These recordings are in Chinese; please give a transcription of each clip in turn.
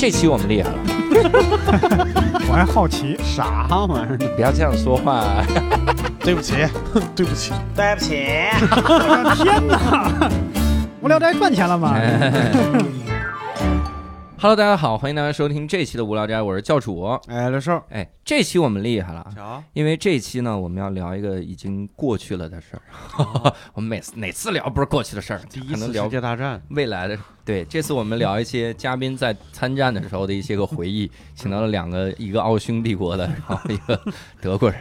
这期我们厉害了，我还好奇，啥玩意儿？你 不要这样说话。对不起，对不起，对不起，我的天哪！无聊斋赚钱了吗？Hello，大家好，欢迎大家收听这期的无聊斋，我是教主。哎，刘寿，哎，这期我们厉害了，瞧，因为这期呢，我们要聊一个已经过去了的事儿。我们每次哪次聊不是过去的事儿，第一次世聊界大战，未来的。对，这次我们聊一些嘉宾在参战的时候的一些个回忆，请到了两个，一个奥匈帝国的，然后一个德国人。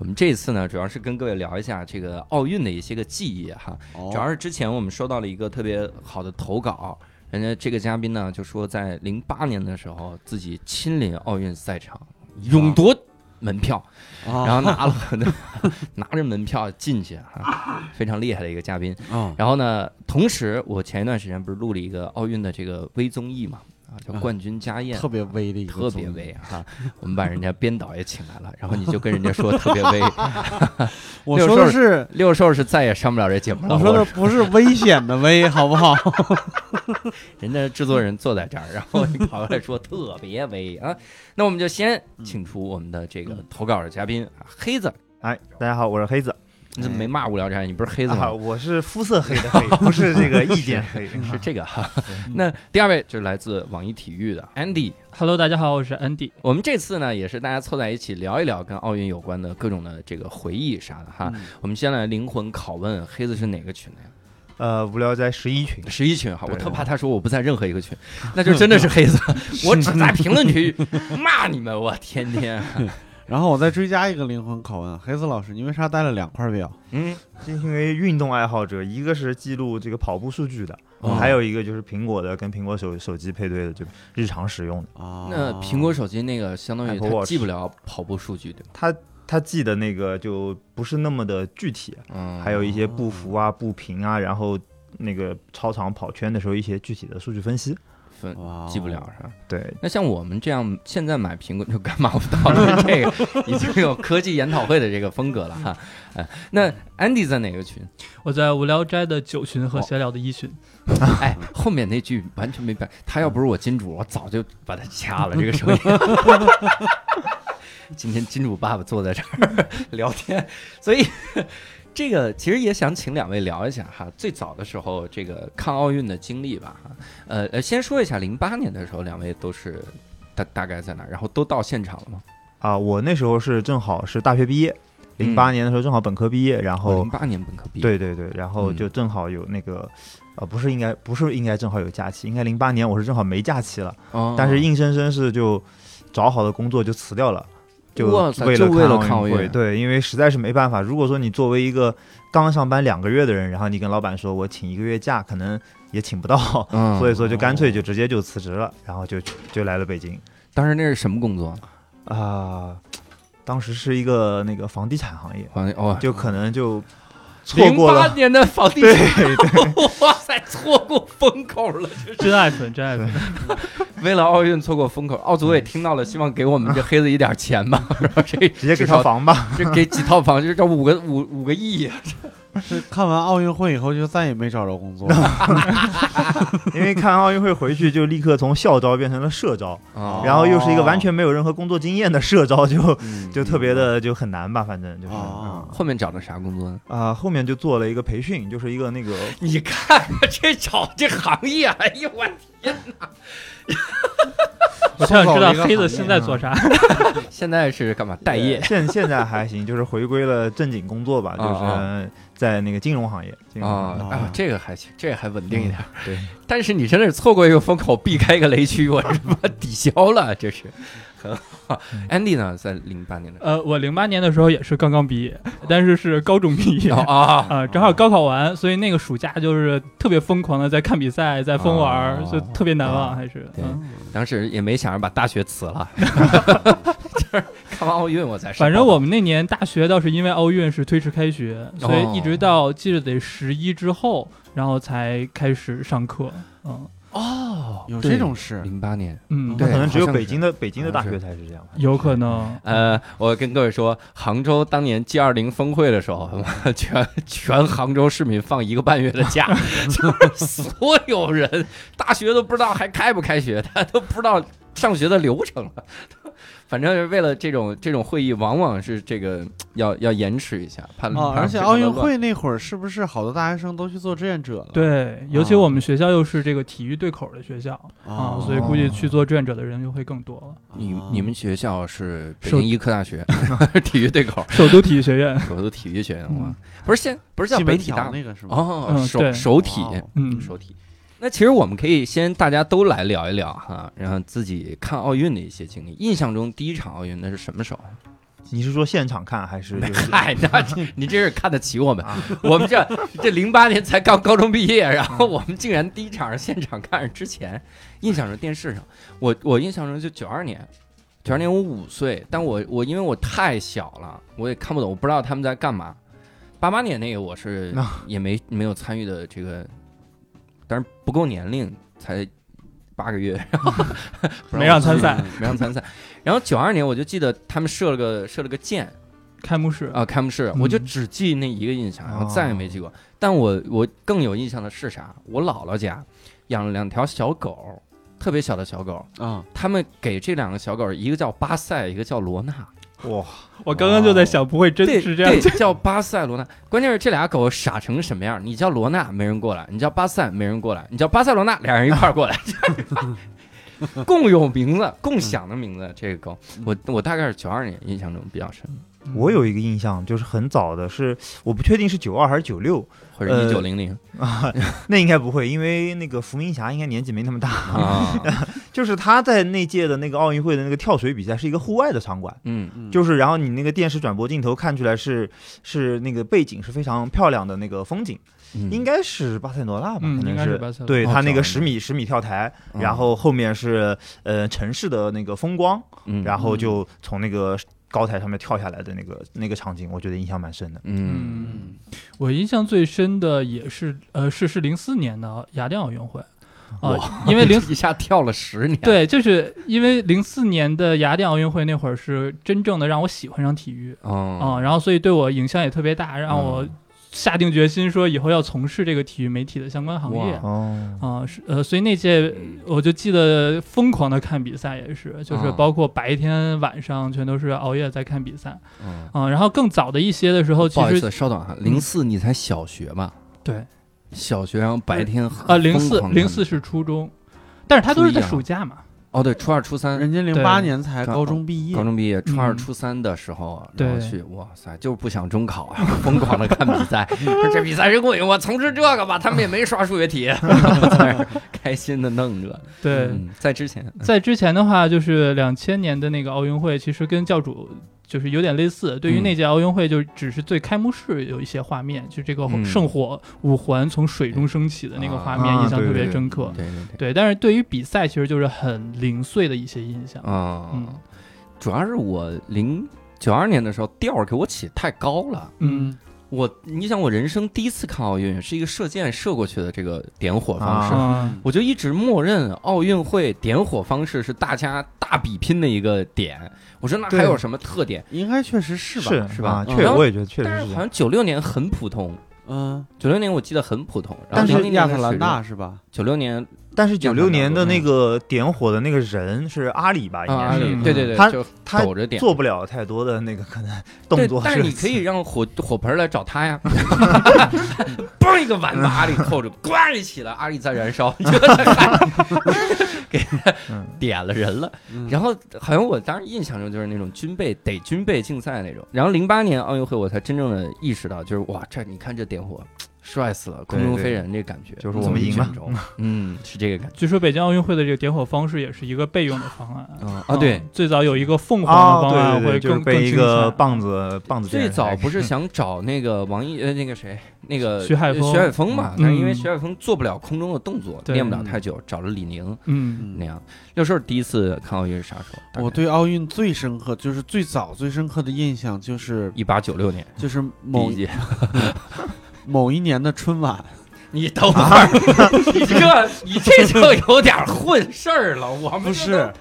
我们这次呢，主要是跟各位聊一下这个奥运的一些个记忆哈。哦主要是之前我们收到了一个特别好的投稿，人家这个嘉宾呢就说在零八年的时候自己亲临奥运赛场，勇夺门票，然然后拿了 拿着门票进去啊，非常厉害的一个嘉宾。啊，然后呢，同时我前一段时间不是录了一个奥运的这个微综艺嘛，啊，叫《啊冠军家宴》。特别威的一个特别威哈，我们把人家编导也请来了，然后你就跟人家说特别威，我说的是，六兽是再也上不了这节目了。我说的不是危险的危，好不好？人家制作人坐在这儿，然后你跑过来说特别威啊，那我们就先请出我们的这个投稿的嘉宾啊黑子，哎，大家好，我是黑子。你怎么没骂无聊斋？你不是黑子啊，吗？我是肤色黑的黑，不是这个意见黑。是这个哈。那第二位就是来自网易体育的 Andy。Hello，大家好，我是 Andy。我们这次呢，也是大家凑在一起聊一聊跟奥运有关的各种的这个回忆啥的哈。嗯我们先来灵魂拷问，黑子是哪个群的呀？呃，无聊斋十一群，十一群哈，我特怕他说我不在任何一个群，那就真的是黑子，我只在评论区骂你们，我天天。然后我再追加一个灵魂拷问，黑子老师，你为啥带了两块表？嗯，是因为运动爱好者，一个是记录这个跑步数据的，哦还有一个就是苹果的跟苹果手手机配对的，就日常使用的。啊，那苹果手机那个相当于它记不了跑步数据对吧？它它记的那个就不是那么的具体，嗯，还有一些步幅啊、步频啊，然后那个操场跑圈的时候一些具体的数据分析。分记不了是吧？对，那像我们这样现在买苹果就干嘛不到了？这个 已经有科技研讨会的这个风格了哈。哎，那 Andy 在哪个群？我在无聊斋的九群和闲聊的一群。哎，后面那句完全没白。他要不是我金主，我早就把他掐了。这个声音。今天金主爸爸坐在这儿聊天，所以这个其实也想请两位聊一下哈，最早的时候这个看奥运的经历吧哈。呃呃，先说一下零八年的时候，两位都是大大概在哪儿，然后都到现场了吗？啊，我那时候是正好是大学毕业，零八年的时候正好本科毕业，然后零八年本科毕业，对对对，然后嗯就正好有那个，呃，不是应该不是应该正好有假期，应该零八年我是正好没假期了，哦，但是硬生生是就找好的工作就辞掉了，就为了就为了看看奥运会。对，因为实在是没办法。如果说你作为一个刚上班两个月的人，然后你跟老板说我请一个月假，可能也请不到，嗯，所以说就干脆就直接就辞职了，然后就就来了北京当时那是什么工作？啊。当时是一个那个房地产行业，就可能就错零过了。八年的房地产，哇塞，错过风口了。真爱粉，真爱粉。为了奥运错过风口，奥组委听到了，希望给我们这黑子一点钱吧，然后这直接给套房吧。这给几套房，这这五个五五个亿呀！是看完奥运会以后就再也没找着工作，因为看奥运会回去就立刻从校招变成了社招，啊然后又是一个完全没有任何工作经验的社招，就嗯就特别的就很难吧，反正就是哦后面找的啥工作呢？啊、后面就做了一个培训，就是一个那个 你看这找这行业，哎呦我天哪！我想知道黑子现在做啥？现在是干嘛？待业现现在还行，就是回归了正经工作吧，就啊是在那个金融行业。金融行业啊啊，这个还行，这个还稳定一点。对，但是你真的是错过一个风口，避开一个雷区，我是把抵消了，这是很好。Andy 呢，在零八年的时呃，我零八年的时候也是刚刚毕业，但是是高中毕业。候啊 啊，正好高考完，所以那个暑假就是特别疯狂的在看比赛，在疯玩儿，哦就特别难啊忘，还是。当时也没想着把大学辞了，就是看完奥运我才反正我们那年大学倒是因为奥运是推迟开学，所哦以一直到记得得十一之后，然后才开始上课。嗯，哦，有这种事，零八年，嗯，对可能只有北京的北京的大学才是这样。有可能。呃，我跟各位说，杭州当年 G 二零峰会的时候，全全杭州市民放一个半月的假，就是所有人大学都不知道还开不开学，他都不知道上学的流程了。反正为了这种这种会议，往往是这个要要延迟一下，怕而且奥运会那会儿是不是好多大学生都去做志愿者了？对，尤其我们学校又是这个体育对口的学校啊，哦所以估计去做志愿者的人就会更多了。你啊你们学校是北京医科大学 体育对口，首都体育学院，首都体育学院哇嗯，不是现不是叫北体大那个是吗？哦，首嗯首体。嗯，首体。那其实我们可以先大家都来聊一聊哈，然后自己看奥运的一些经历。印象中第一场奥运那是什么时候？你是说现场看还是就是嗨，那 这你这是看得起我们？啊？我们这这零八年才刚高中毕业，然后我们竟然第一场是现场看，之前印象中电视上，我我印象中就九二年，九二年我五岁，但我我因为我太小了，我也看不懂，我不知道他们在干嘛。八八年那个我是也没没有参与的这个，但是不够年龄，才八个月，然后 不没让参赛，没让参赛。然后九二年我就记得他们射了个射了个箭，开幕式。啊，开幕式，嗯。我就只记那一个印象，然后再也没记过。但我我更有印象的是啥？我姥姥家养了两条小狗，特别小的小狗，啊，他们给这两个小狗，一个叫巴塞，一个叫罗娜，哇，我刚刚就在想，不会真对是这样对，叫巴塞罗那。关键是这俩狗傻成什么样？你叫罗纳没人过来，你叫巴塞没人过来，你叫巴塞罗那俩人一块儿过来。共有名字，共享的名字，这个狗，我我大概是九二年印象中比较深，我有一个印象，就是很早的是，我不确定是九二还是九六或者一九零零。啊，那应该不会，因为那个伏明霞应该年纪没那么大。啊，就是他在那届的那个奥运会的那个跳水比赛是一个户外的场馆，嗯。嗯就是然后你那个电视转播镜头看出来是是那个背景是非常漂亮的那个风景，嗯。应该是巴塞罗那吧，嗯应可能该是巴塞罗那。哦对他那个十米十米跳台，嗯。然后后面是呃城市的那个风光，嗯。然后就从那个高台上面跳下来的那个那个场景，我觉得印象蛮深的。嗯。嗯，我印象最深的也是呃是是零四年的雅典奥运会。啊、哇因为零 一下跳了十年，对，就是因为零四年的雅典奥运会那会儿是真正的让我喜欢上体育。啊、哦，然后所以对我影响也特别大，让我嗯下定决心说以后要从事这个体育媒体的相关行业。哦，啊、是呃，所以那届我就记得疯狂的看比赛，也是，就是啊。包括白天晚上全都是熬夜在看比赛。嗯。啊、然后更早的一些的时候，其实不好意思，稍等哈，零四你才小学吧？对。小学，然后白天啊，零四零四是初中，但是他都是在暑假嘛，哦，对，初二、初三，人家零八年才高中毕业。高，中毕业，初二、嗯。初三的时候然后去，哇塞，就是不想中考啊，疯狂的看比赛，说 这比赛真过瘾，我从事这个吧，他们也没刷数学题，开心的弄着。对。嗯，在之前，在之前的话，就是两千年的那个奥运会，其实跟教主就是有点类似。对于嗯那届奥运会，就只是对开幕式有一些画面，就这个嗯圣火五环从水中升起的那个画面，啊印象特别对对深刻。对对对，对，但是对于比赛，其实就是很零碎的一些印象。啊，嗯主要是我零九二年的时候调儿给我起太高了。嗯我，你想，我人生第一次看奥运是一个射箭射过去的这个点火方式，啊我就一直默认奥运会点火方式是大家大比拼的一个点。我说那还有什么特点？应该确实是吧？是是吧确实我也觉得确实但是这样。是好像九六年很普通，嗯，九六年我记得很普通，然但是后零零亚特兰大是吧？九六年但是九六年的嗯那个点火的那个人是阿里吧？应啊，该是对对对，他就他抖着点。做不了太多的那个可能动作，但是你可以让火火盆来找他呀，嘣一个碗把阿里扣住，咣一起来，阿里在燃烧，给嗯点了人了。嗯然后好像我当时印象中就是那种军备得军备竞赛那种。然后零八年奥运会我才真正的意识到，就是哇，这你看这点火，帅死了，空中飞人这感觉，就是我们赢了。嗯，是这个感觉。据说北京奥运会的这个点火方式也是一个备用的方案。啊啊，对，最早有一个凤凰啊，的方案会更被一个。棒子棒子最早不是想找那个王一呃那个谁那个徐海峰。徐海峰嘛，嗯。但是因为徐海峰做不了空中的动作，练不了太久，找了李宁嗯。嗯那样。六兽第一次看奥运是啥时候？我对奥运最深刻，就是最早最深刻的印象就是一八九六年。就是第某一届，某一年的春晚，你等会儿，你这你这就有点混事儿了。我们不是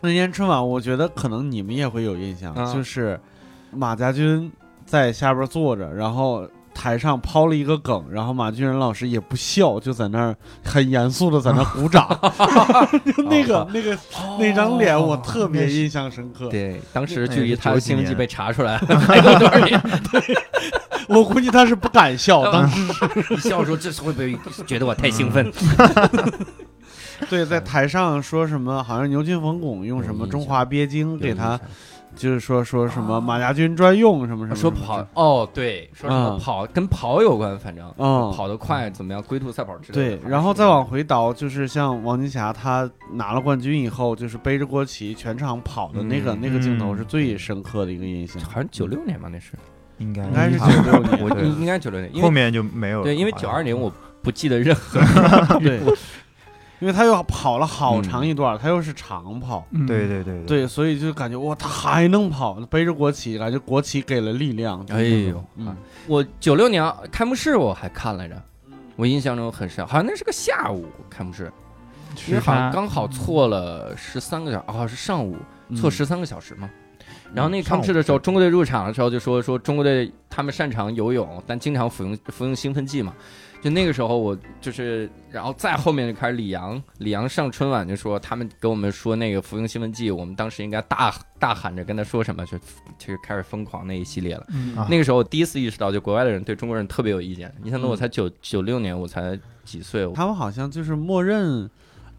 那年春晚，我觉得可能你们也会有印象，啊就是马家军在下边坐着，然后台上抛了一个梗，然后马俊仁老师也不笑，就在那儿很严肃的在那儿鼓掌，就 那个那个那张脸我特别印象深刻。对，当时距离那是90他的兴奋剂年被查出来还 有多少年？对。我估计他是不敢笑，当时。一笑说这会不会觉得我太兴奋？对在台上说什么，好像牛津冯巩用什么《中华鳖精》给他，就是说说什么马家军专用什么什么，说跑哦，对，说什么嗯。跑跟跑有关，反正嗯。跑得快怎么样，龟兔赛跑之类的。对，然后再往回倒，就是像王金霞她拿了冠军以后，就是背着国旗全场跑的那个、嗯。那个镜头嗯。是最深刻的一个印象。好像九六年吧，那是。应该。应该是九六年。我应应该九六年，因为 后面就没有了。对，因为九二年我不记得任何。对，因为他又跑了好嗯长一段，他又是长跑，嗯。对对对对，所以就感觉哇，他还能跑，背着国旗，感觉国旗给了力量。哎呦，我九六年开幕式我还看来着，我印象中很深，好像那是个下午开幕式，因为好像刚好错了十三个小时，哦，是上午嗯。错十三个小时嘛。然后那个开幕式的时候，中国队入场的时候就说说中国队他们擅长游泳，但经常服用服用兴奋剂嘛。就那个时候我就是，然后再后面就开始李阳，李阳上春晚就说他们给我们说那个服用兴奋剂，我们当时应该大大喊着跟他说什么，就就开始疯狂那一系列了。嗯啊那个时候我第一次意识到，就国外的人对中国人特别有意见。你想，那我嗯才九九六年，我才几岁，他们好像就是默认，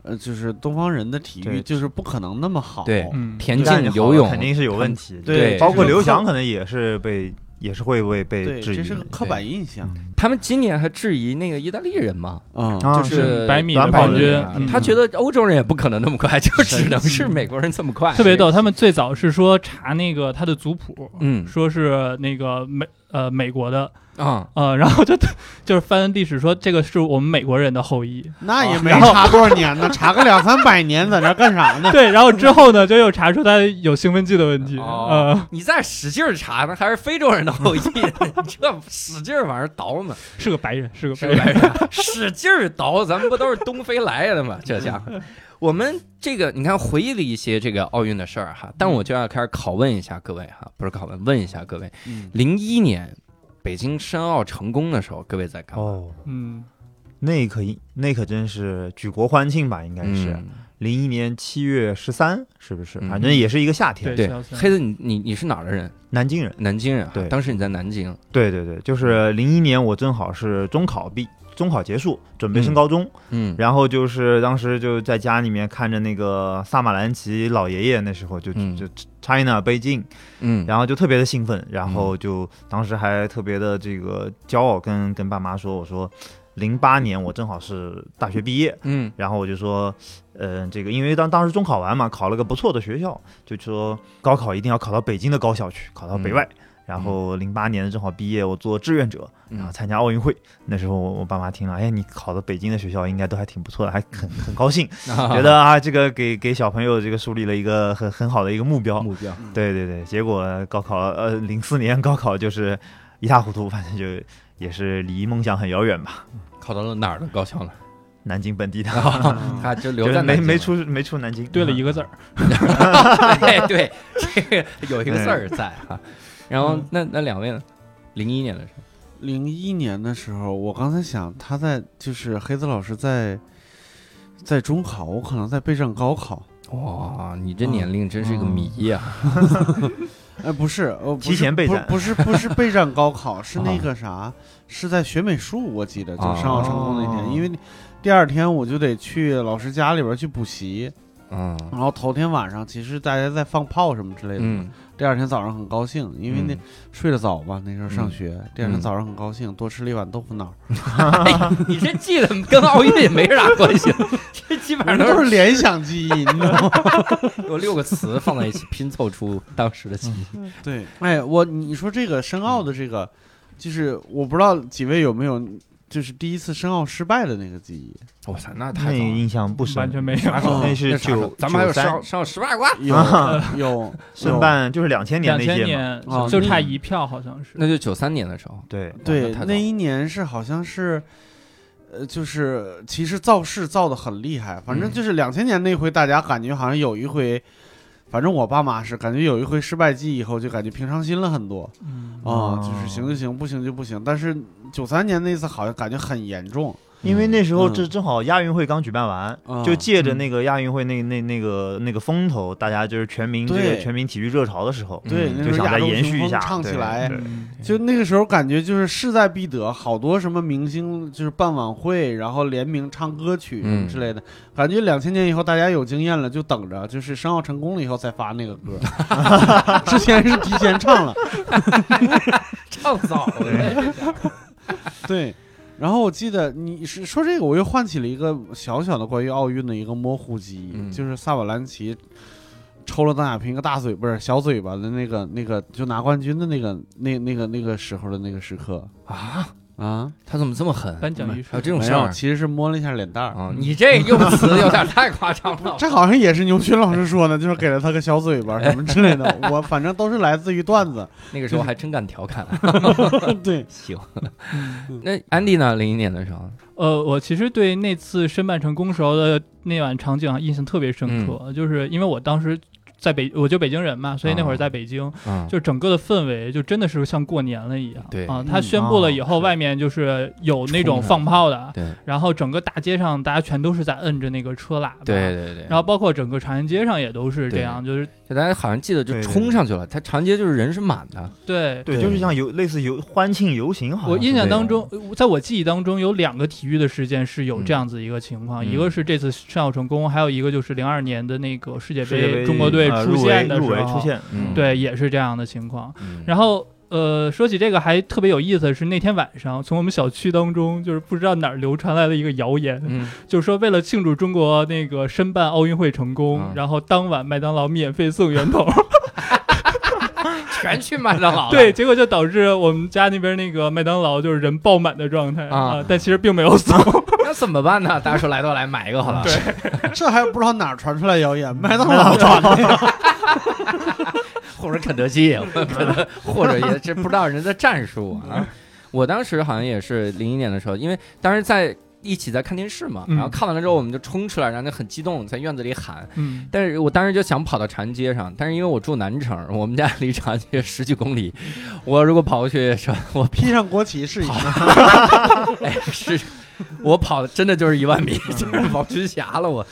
呃，就是东方人的体育就是不可能那么好。对嗯，田径游泳肯定是有问题。对包括刘翔可能也是被也是会被被，质疑。这是个刻板印象。嗯。他们今年还质疑那个意大利人嘛，就是百米的短跑冠军。他觉得欧洲人也不可能那么快，就只能是。美国人这么快，特别逗。他们最早是说查那个他的族谱，嗯。说是那个美呃美国的，啊，呃，然后就 就是翻历史说这个是我们美国人的后裔，那也没查多少年呢，查个两三百年，在这儿干啥呢？对，然后之后呢就又查出他有兴奋剂的问题，哦呃，你再使劲儿查，那还是非洲人的后裔，你这使劲儿往上倒呢，是个白人，是个白人，白人，使劲儿倒，咱们不都是东非来的吗？这家伙，我们这个你看回忆了一些这个奥运的事儿哈，但我就要开始拷问一下各位哈，不是拷问，问一下各位，嗯零一年北京申奥成功的时候，各位在干嘛？哦，嗯，那可一那可真是举国欢庆吧？应该是嗯零一年七月十三，是不是？嗯反正也是一个夏天。对黑子你你你是哪儿的人？南京人，南京人哈，对当时你在南京，对对对，就是零一年我正好是中考毕，中考结束，准备升高中，嗯。然后就是当时就在家里面看着那个萨马兰奇老爷爷，那时候就嗯。就 China 北京，嗯，然后就特别的兴奋，然后就当时还特别的这个骄傲跟，跟爸妈说，我说零八年我正好是大学毕业，嗯。然后我就说，呃，这个因为当当时中考完嘛，考了个不错的学校，就说高考一定要考到北京的高校去，考到北外。然后零八年正好毕业，我做志愿者，嗯然后参加奥运会。那时候我我爸妈听了，哎，你考的北京的学校，应该都还挺不错的，还很很高兴，觉得啊，这个给给小朋友这个树立了一个很很好的一个目标。目标，对对对，结果高考呃零四年高考就是一塌糊涂，反正就也是离梦想很遥远吧。考到了哪儿的高校呢？南京本地的，他就留在南京了。没没出没出南京，对了一个字儿，哎，对，这个有一个字儿在哈。然后嗯。那那两位呢？零一年的时候，零一年的时候，我刚才想他在就是黑子老师在在中考，我可能在备战高考。哇，你这年龄真是个谜呀！哎，不是，呃，不是提前备战不是不是不是备战高考，是那个啥，是在学美术，我记得就啊。申奥成功那天，哦。因为第二天我就得去老师家里边去补习，嗯。然后头天晚上其实大家在放炮什么之类的，嗯。第二天早上很高兴，因为那嗯。睡得早吧，那时候上嗯。学，第二天嗯早上很高兴，多吃了一碗豆腐脑，哎，你这记得跟奥运也没啥关系，这基本上都是联想记忆，你知道吗？有六个词放在一起拼凑出当时的记忆。对，哎，我你说这个申奥的这个，就是我不知道几位有没有，就是第一次申奥失败的那个记忆。哇塞，那那太早了印象不深。完全没有。那是九咱们还有九三上上十八卦，有有 申办就是两千年那届嘛，就差一票，好像是。那就九三年的时候。对，对那一年是好像是，呃，就是其实造势造的很厉害，反正嗯就是两千年那回，大家感觉好像有一回，反正我爸妈是感觉有一回失败记以后，就感觉平常心了很多。嗯。啊、哦。就是行就行，不行就不行。但是九三年那次好像感觉很严重，因为那时候嗯。这正好亚运会刚举办完，嗯就借着那个亚运会那那那个那个风头，大家就是全民这个全民体育热潮的时候，对，嗯就想再延续一下唱起来，就那个时候感觉就是势在必得，好多什么明星就是办晚会，然后联名唱歌曲什么之类的。感觉两千年以后大家有经验了，就等着就是申奥成功了以后再发那个歌，之前是提前唱了。唱早了，对，然后我记得你是说这个，我又唤起了一个小小的关于奥运的一个模糊记忆，嗯。就是萨瓦兰奇抽了邓亚萍一个大嘴，不是小嘴巴的那个那个就拿冠军的那个那那个那个时候的那个时刻。啊，啊，他怎么这么狠？颁奖仪式还有这种事儿其实是摸了一下脸蛋儿。啊？你这用词有点太夸张了。这好像也是牛群老师说的，就是给了他个小嘴巴 什么之类的。我反正都是来自于段子。那个时候还真敢调侃。对，行，嗯那安迪呢？零一年的时候，呃，我其实对那次申办成功时候的那晚场景啊印象特别深刻，就是因为我当时在北，我就北京人嘛，所以那会儿在北京，嗯，就整个的氛围就真的是像过年了一样。对啊，嗯他宣布了以后，外面就是有那种放炮的，对然后整个大街上大家全都是在摁着那个车喇叭。对对对，然后包括整个长安街上也都是这样，就是大家好像记得就冲上去了，他长街就是人是满的，对。对，就是像游类似游欢庆游行，好像我印象当中，呃在我记忆当中有两个体育的事件是有这样子一个情况，嗯一个是这次申奥成功，还有一个就是零二年的那个世界杯中国队出现的时候，入围出现，嗯对，也是这样的情况。嗯然后呃，说起这个还特别有意思的是，那天晚上从我们小区当中，就是不知道哪儿流传来了一个谣言，嗯，就是说为了庆祝中国那个申办奥运会成功，啊然后当晚麦当劳免费送圆筒。全去麦当劳了，对，结果就导致我们家那边那个麦当劳就是人爆满的状态啊但其实并没有送。那怎么办呢？大家说来都来，买一个好了。对 这还不知道哪儿传出来谣言，麦当劳传的呀。或者肯德基，可能或者也这不知道人的战术啊。我当时好像也是零一年的时候，因为当时在一起在看电视嘛，嗯然后看完了之后我们就冲出来，然后就很激动，在院子里喊。嗯，但是我当时就想跑到长安街上，但是因为我住南城，我们家离长安街十几公里，我如果跑过去？我披上国旗是一下，哎是，我跑的真的就是一万米，就是跑军霞了我。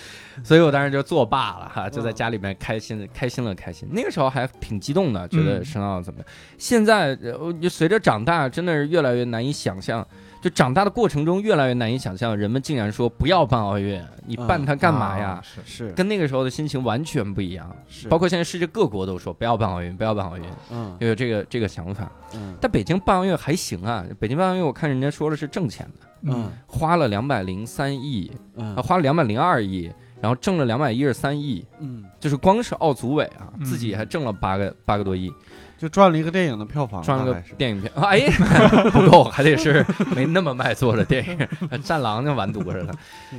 所以我当时就作罢了哈，就在家里面开心的开心了开心。那个时候还挺激动的，觉得嗯申奥怎么样？现在呃我就随着长大，真的是越来越难以想象。就长大的过程中，越来越难以想象，人们竟然说不要办奥运，你办它干嘛呀？啊是是跟那个时候的心情完全不一样。是，包括现在世界各国都说不要办奥运，不要办奥运，嗯就有这个这个想法。嗯但北京办奥运还行啊，北京办奥运我看人家说的是挣钱的，嗯。花了两百零三亿，嗯。啊，花了两百零二亿，然后挣了两百一十三亿，嗯，就是光是奥组委啊，嗯。自己还挣了八个八个多亿，就赚了一个电影的票房，赚了个电影票，哎，不够，还得是没那么卖座的电影，《战狼》就完犊子了。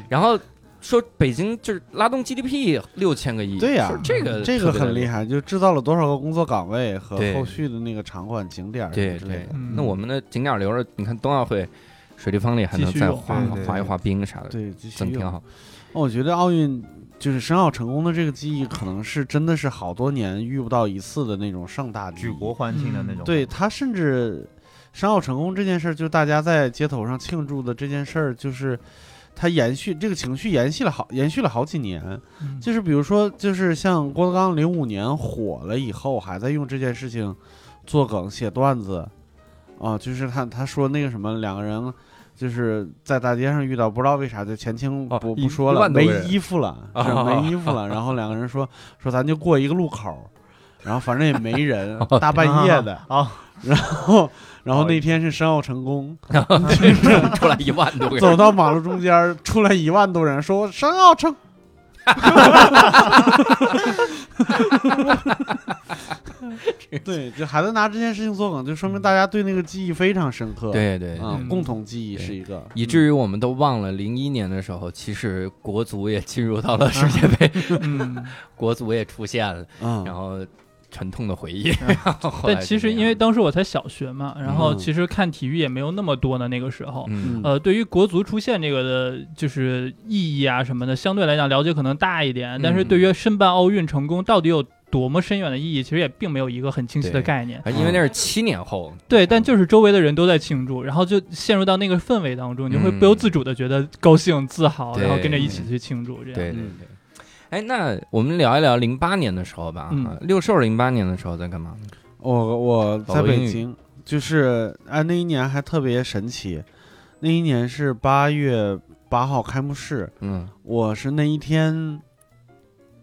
然后说北京就是拉动 GDP 六千个亿，对呀说这个这个很厉害，就制造了多少个工作岗位和后续的那个场馆景点儿对对之类的。，嗯那我们的景点留着，你看冬奥会。水立方里还能再滑滑一滑冰啥的，对，继续用真挺好。我觉得奥运就是申奥成功的这个记忆，可能是真的是好多年遇不到一次的那种盛大举国欢庆的那种。对他甚至申奥成功这件事儿，就大家在街头上庆祝的这件事儿，就是他延续这个情绪延续了好延续了好几年。嗯就是比如说，就是像郭德纲零五年火了以后，还在用这件事情做梗写段子啊，就是他他说那个什么两个人。就是在大街上遇到，不知道为啥就前清哦不不说了，没衣服了，没衣服了。然后两个人说说咱就过一个路口，然后反正也没人 哦，大半夜的，啊，然后，然后那天是申奥成功，出来一万多人，走到马路中间，出来一万多人，说申奥成。对，就孩子拿这件事情做梗，就说明大家对那个记忆非常深刻。，对对，啊，嗯。共同记忆对是一个，以至于我们都忘了零一年的时候，其实国足也进入到了世界杯，嗯，国足也出现了，嗯，然后沉痛的回忆。但其实因为当时我才小学嘛，然后嗯其实看体育也没有那么多的那个时候。嗯呃，对于国足出现这个的，就是意义啊什么的，相对来讲了解可能大一点。但是嗯对于申办奥运成功到底有多么深远的意义，其实也并没有一个很清晰的概念。啊因为那是七年后，对，但就是周围的人都在庆祝，然后就陷入到那个氛围当中，你会嗯不由自主的觉得高兴、自豪，然后跟着一起去庆祝。这样，对对嗯对。哎，那我们聊一聊零八年的时候吧。嗯。啊六兽零八年的时候在干嘛？呢？我我在北京，就是哎那一年还特别神奇，那一年是八月八号开幕式，嗯。我是那一天，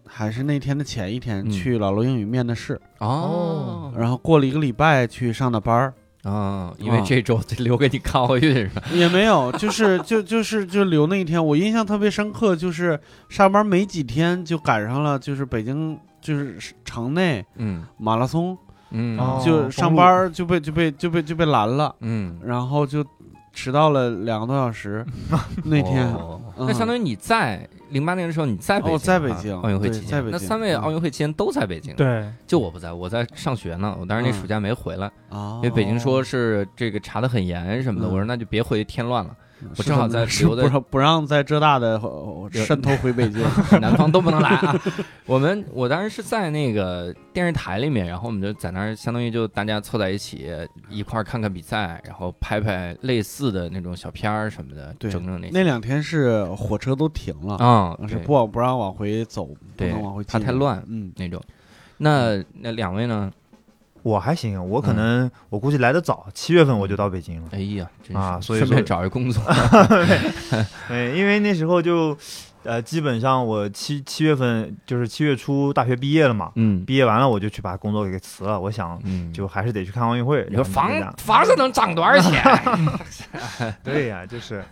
还是那天的前一天嗯。去老罗英语面的试，哦。然后过了一个礼拜去上的班儿，啊，因为啊。这周留给你看奥运是吧？也没有，就是就就是就留那一天，我印象特别深刻，就是上班没几天就赶上了，就是北京就是城内嗯。马拉松，就上班就被就被就被就被拦了，嗯，然后就迟到了两个多小时。那天。哦。嗯。那相当于你在零八年的时候你在北京啊，哦在北京。奥运会期间，在那三位嗯。奥运会期间都在北京，，对，就我不在，我在上学呢，我当时那嗯。暑假没回来，啊，因为北京说是这个查的很严什么的，嗯。我说那就别回，添乱了，我正好在留的不让不让在浙大的呃渗透回北京。南方都不能来啊。我们我当时是在那个电视台里面，然后我们就在那儿，相当于就大家凑在一起一块儿看看比赛，然后拍拍类似的那种小片儿什么的，整整那那两天是火车都停了，啊，对是不不让往回走，不对能往回进怕太乱嗯，那种。那那两位呢？我还行，我可嗯能我估计来的早，七月份我就到北京了。哎呀，真是啊所以顺便说找一工作。对，因为那时候就，呃，基本上我七七月份就是七月初大学毕业了嘛，嗯毕业完了我就去把工作给辞了。我想嗯，就还是得去看奥运会。你说房房子能涨多少钱？对呀、就是，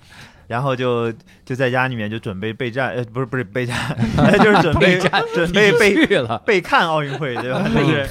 然后就就在家里面就准备备战，呃，不是不是备战，就是准备准备备去了。备看奥运会，对吧？就备是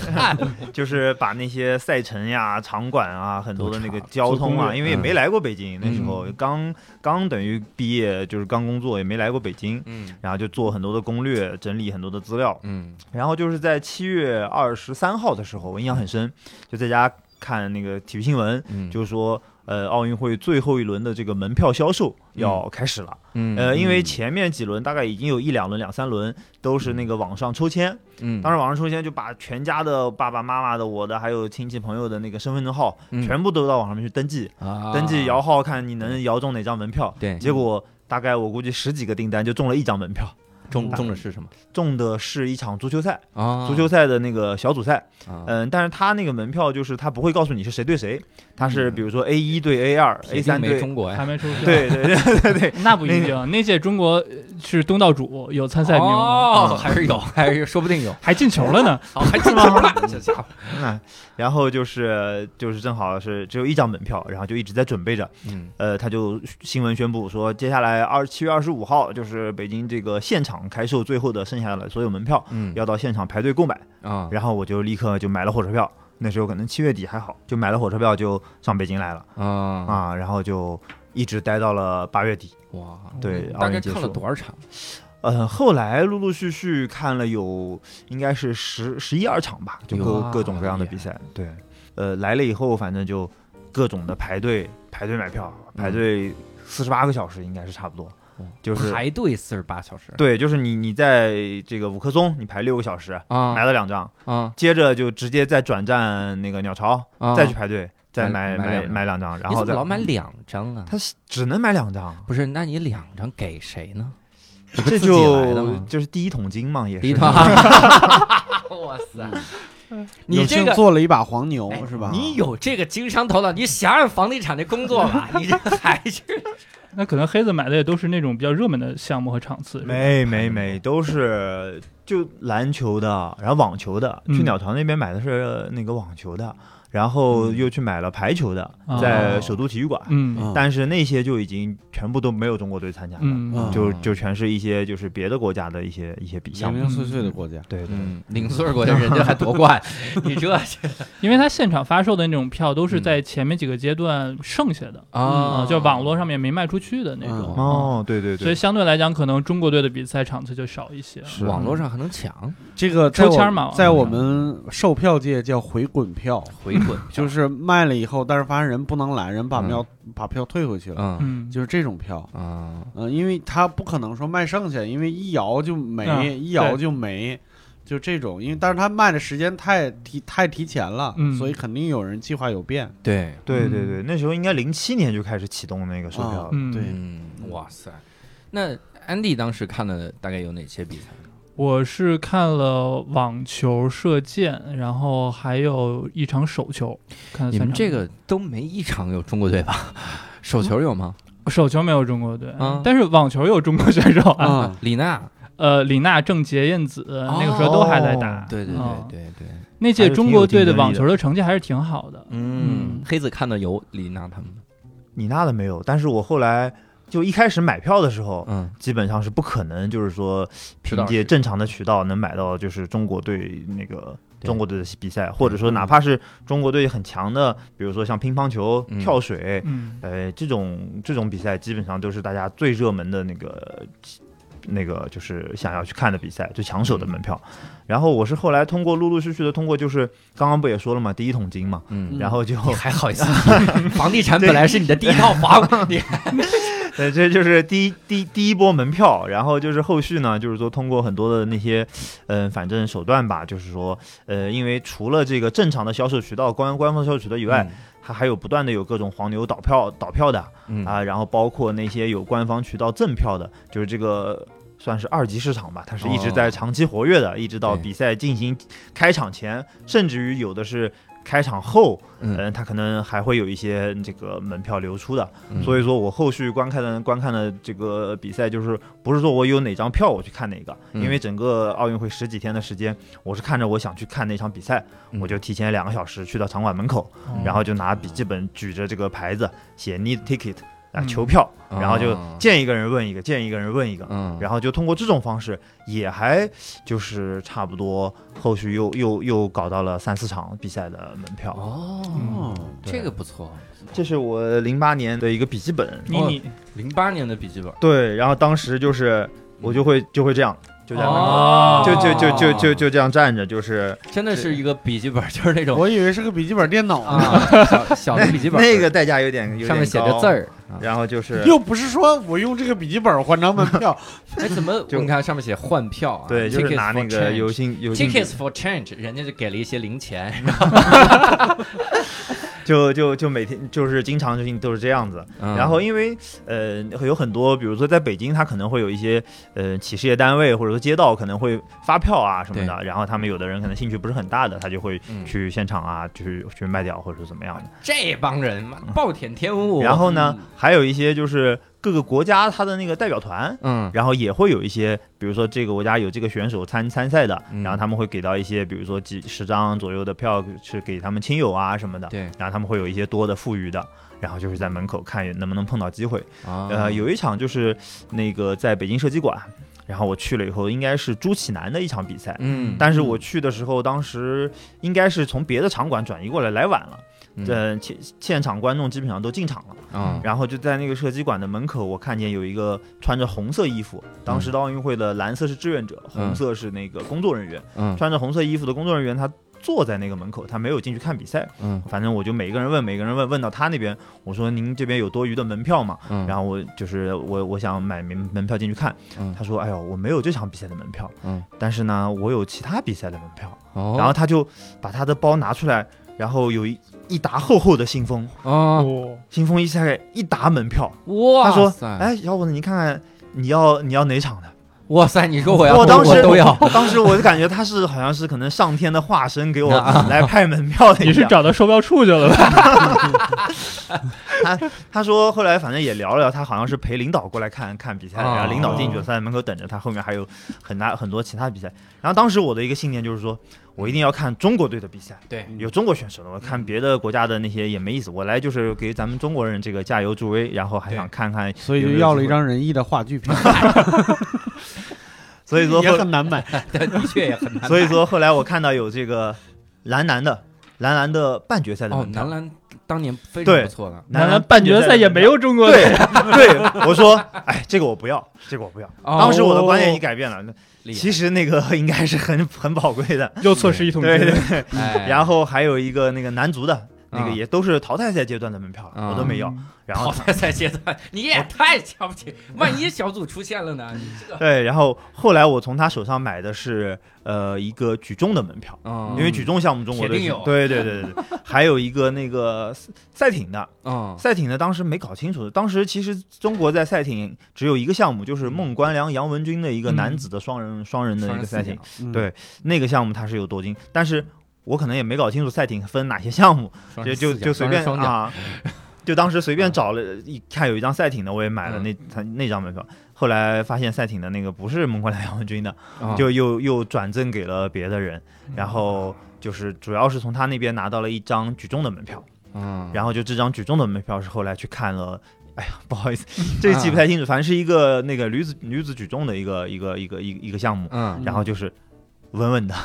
就是把那些赛程呀、场馆啊、很多的那个交通啊，因为也没来过北京，那时嗯。候刚刚等于毕业，就是刚工作，也没来过北京，嗯。然后就做很多的攻略，整理很多的资料，嗯。然后就是在七月二十三号的时候，我印象很深，就在家看那个体育新闻，嗯，就是说。呃，奥运会最后一轮的这个门票销售要开始了。嗯。呃，因为嗯前面几轮大概已经有一两轮、两三轮都是那个网上抽签，嗯，当时网上抽签就把全家的爸爸妈妈的、我的还有亲戚朋友的那个身份证号嗯。全部都到网上面去登记，啊。登记摇号看你能摇中哪张门票。对，结果大概我估计十几个订单就中了一张门票，中中的是什么？中的是一场足球赛，啊？足球赛的那个小组赛。啊。嗯，但是他那个门票就是他不会告诉你是谁对谁，他是嗯比如说 A 一对 A 二，A 三对。中国呀。还没出现。对对对对对，那不一定。那届中国呃是东道主，有参赛名额，哦，还是有，还是说不定有，还进球了呢。哦，还进球了，这家伙。嗯，然后就是就是正好是只有一张门票，然后就一直在准备着。嗯呃，他就新闻宣布说，接下来二七月二十五号就是北京这个现场开售最后的剩下的所有门票，嗯要到现场排队购买。啊然后我就立刻就买了火车票，那时候可能七月底还好，就买了火车票就上北京来了啊啊，然后就一直待到了八月底。哇！对，大概看了。多少场？呃，后来陆陆续续看了有应该是十十一二场吧，就各各种各样的比赛。对，呃，来了以后反正就各种的排队排队买票，排队四十八个小时应该是差不多，就是排队四十八小时。对，就是你你在这个五棵松你排六个小时，啊买了两张，啊接着就直接再转战那个鸟巢，啊！再去排队，再买买买买两张然你怎么后再老买两张啊？他只能买两张，不是，那你两张给谁呢？这就就是第一桶金嘛，也是第一套。哇塞！你有这个做了一把黄牛哎是吧？你有这个经商头脑，你想想房地产的工作吧，你这还是那可能黑子买的也都是那种比较热门的项目和场次。没没没，都是就篮球的，然后网球的，去嗯。鸟巢那边买的是那个网球的，然后嗯。又去买了排球的，哦在首都体育馆。嗯。嗯。但是那些就已经全部都没有中国队参加了，就就全是一些就是别的国家的一些一些比项。目。零零碎碎的国家，对对，嗯，零碎国家人家还夺冠，你这。因为他现场发售的那种票都是嗯在前面几个阶段剩下的啊。啊，就网络上面没卖出去的那种。嗯哦，对对对。所以，相对来讲，可能中国队的比赛场次就少一些。是。网络上还能抢。这个抽签嘛在我们售票界叫回滚票，回滚，就是卖了以后，但是发现人不能来，人把嗯票把票退回去了，就是这种票。啊嗯，因为他不可能说卖剩下，因为一摇就没，嗯一摇就没，就这种。因为但是他卖的时间太提太提前了，嗯所以肯定有人计划有变。对，嗯对对对，那时候应该零七年就开始启动那个售票了。嗯对嗯，哇塞，那 Andy 当时看的大概有哪些比赛？我是看了网球、射箭，然后还有一场手球。你们这个都没一场有中国队吧？手球有吗？手球没有中国队，嗯但是网球有中国选手啊。啊，李娜呃，李娜、郑洁、燕子那个时候都还在打。哦对对嗯对对对，那届中国队的网球的成绩还是挺好的。嗯，黑子看的有李娜他们，李娜的没有，但是我后来就一开始买票的时候，嗯。基本上是不可能，就是说凭借正常的渠道能买到就是中国队那个中国队的比赛，或者说哪怕是中国队很强的，比如说像乒乓球、嗯。跳水，嗯。呃，这种这种比赛基本上都是大家最热门的那个。那个就是想要去看的比赛，最抢手的门票。然后我是后来通过陆陆续续的通过，就是刚刚不也说了嘛，第一桶金嘛，嗯，然后就还好意思？房地产本来是你的第一套房，你对，这就是第一第一第一波门票，然后就是后续呢，就是说通过很多的那些，嗯、反正手段吧，就是说，呃，因为除了这个正常的销售渠道、官官方销售渠道以外，它还有不断的有各种黄牛倒票倒票的嗯啊，然后包括那些有官方渠道赠票的，就是这个。算是二级市场吧，它是一直在哦长期活跃的，一直到比赛进行开场前，甚至于有的是开场后，嗯。嗯，它可能还会有一些这个门票流出的。嗯。所以说我后续观看的观看的这个比赛，就是不是说我有哪张票我去看哪个，嗯。因为整个奥运会十几天的时间，我是看着我想去看那场比赛，嗯。我就提前两个小时去到场馆门口，嗯然后就拿笔记本举着这个牌子写 need ticket 啊嗯求票，然后就哦见一个人问一个，见一个人问一个。嗯，然后就通过这种方式，也还就是差不多，后续又又又搞到了三四场比赛的门票。哦，哦，这个不错，这是我零八年的一个笔记本，你你零八年的笔记本，对，然后当时就是我就会就会这样，就在门口，哦。就就就就就就这样站着，就是。真的是一个笔记本，就是那种我以为是个笔记本电脑呢，啊小小的笔记本，那个代价有点有点上面写着高字，儿，啊。然后就是又不是说我用这个笔记本换张门票，哎，怎么 就你看上面写换票啊？对，就是 Tickets 拿那 for 个 change 邮信邮信 tickets for change，人家就给了一些零钱，就就就每天就是经常性都是这样子。嗯然后因为呃有很多，比如说在北京，他可能会有一些呃企事业单位或者说街道可能会发票啊什么的，然后他们有的人可能兴趣不是很大的，他就会嗯去现场啊去去卖掉或者是怎么样的。这帮人嘛，暴殄天物。然后呢嗯，还有一些就是各个国家他的那个代表团。嗯，然后也会有一些，比如说这个国家有这个选手参参赛的，嗯然后他们会给到一些，比如说几十张左右的票是给他们亲友啊什么的，对，然后他们会有一些多的富余的，然后就是在门口看能不能碰到机会。啊呃，有一场就是那个在北京射击馆，然后我去了以后，应该是朱启南的一场比赛，嗯，但是我去的时候，当时应该是从别的场馆转移过来，来晚了。嗯。呃，现现场观众基本上都进场了，嗯，然后就在那个射击馆的门口，我看见有一个穿着红色衣服，当时的奥运会的蓝色是志愿者，嗯红色是那个工作人员，嗯。穿着红色衣服的工作人员他坐在那个门口，他没有进去看比赛，嗯。反正我就每个人问，每个人问，问到他那边，我说您这边有多余的门票吗？嗯，然后我就是我我想买门门票进去看，嗯。他说哎呦我没有这场比赛的门票，嗯，但是呢我有其他比赛的门票，哦，然后他就把他的包拿出来，然后有一一沓厚厚的信封，哦，哦，信封一拆开一沓门票，哇他说塞，哎小伙子你看看你要你要哪场的？哇塞，你说我要我当时都要，当时我就感觉他是好像是可能上天的化身，给我啊来派门票的你是样。找到售票处去了吧？他他说后来反正也聊了聊，他好像是陪领导过来看看比赛，哦然后领导进决赛门口等着他，后面还有很大很多其他比赛。然后当时我的一个信念就是说，我一定要看中国队的比赛，对有中国选手的，我看别的国家的那些也没意思。我来就是给咱们中国人这个加油助威，然后还想看看，所以就要了一，张仁义的话剧票，也 所以说也很难买。的确也很难。所以说后来我看到有这个男篮的男篮的半决赛的哦，门票男篮当年非常对不错的，男篮半决赛也没有中国队，对对，我说，哎，这个我不要，这个我不要。哦当时我的观念已经改变了，其实那个应该是很很宝贵的。又错失一桶金。对对对，哎，然后还有一个那个男足的，那个啊也都是淘汰赛阶段的门票，啊我都没要。然后淘汰赛阶段你也太瞧不起，万一小组出现了呢？你这，对，然后后来我从他手上买的是呃一个举重的门票。嗯因为举重项目中国队是铁定有对对对对对，还有一个那个赛艇的，嗯赛艇的当时没搞清楚，当时其实中国在赛艇只有一个项目，就是孟关良、杨文军的一个男子的双人双人的一个赛艇，嗯对那个项目它是有夺金，但是我可能也没搞清楚赛艇分哪些项目，就就就随便啊，就当时随便找了一看有一张赛艇的，我也买了嗯那他那张门票。后来发现赛艇的那个不是孟关良、杨文军的，就又又转赠给了别的人，然后就是主要是从他那边拿到了一张举重的门票。嗯，然后就这张举重的门票是后来去看了。哎呀，不好意思，这个记不太清楚，反正是一个那个女子女子举重的一个一个一个一个一个项目，嗯然后就是稳稳的，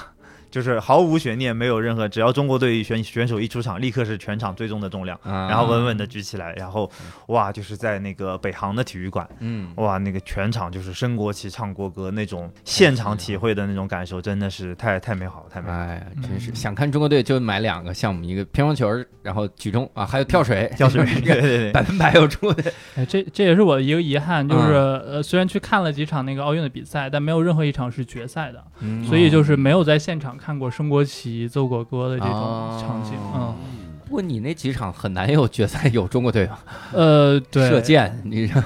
就是毫无悬念，没有任何，只要中国队选选手一出场，立刻是全场最重的重量，然然后稳稳的举起来，然后哇，就是在那个北航的体育馆，嗯哇，那个全场就是升国旗、唱国歌那种现场体会的那种感受，真的是太太美好了，太美好了。哎呀，真是想看中国队就买两个项目，一个乒乓球，然后举重啊，还有跳水，跳水，对对对，百分百有中国队。哎，这这也是我的一个遗憾，就是、嗯呃，虽然去看了几场那个奥运的比赛，但没有任何一场是决赛的，嗯所以就是没有在现场看过升国旗、奏国歌的这种哦场景。嗯，不过你那几场很难有决赛有中国队吧？呃，对，射箭，你这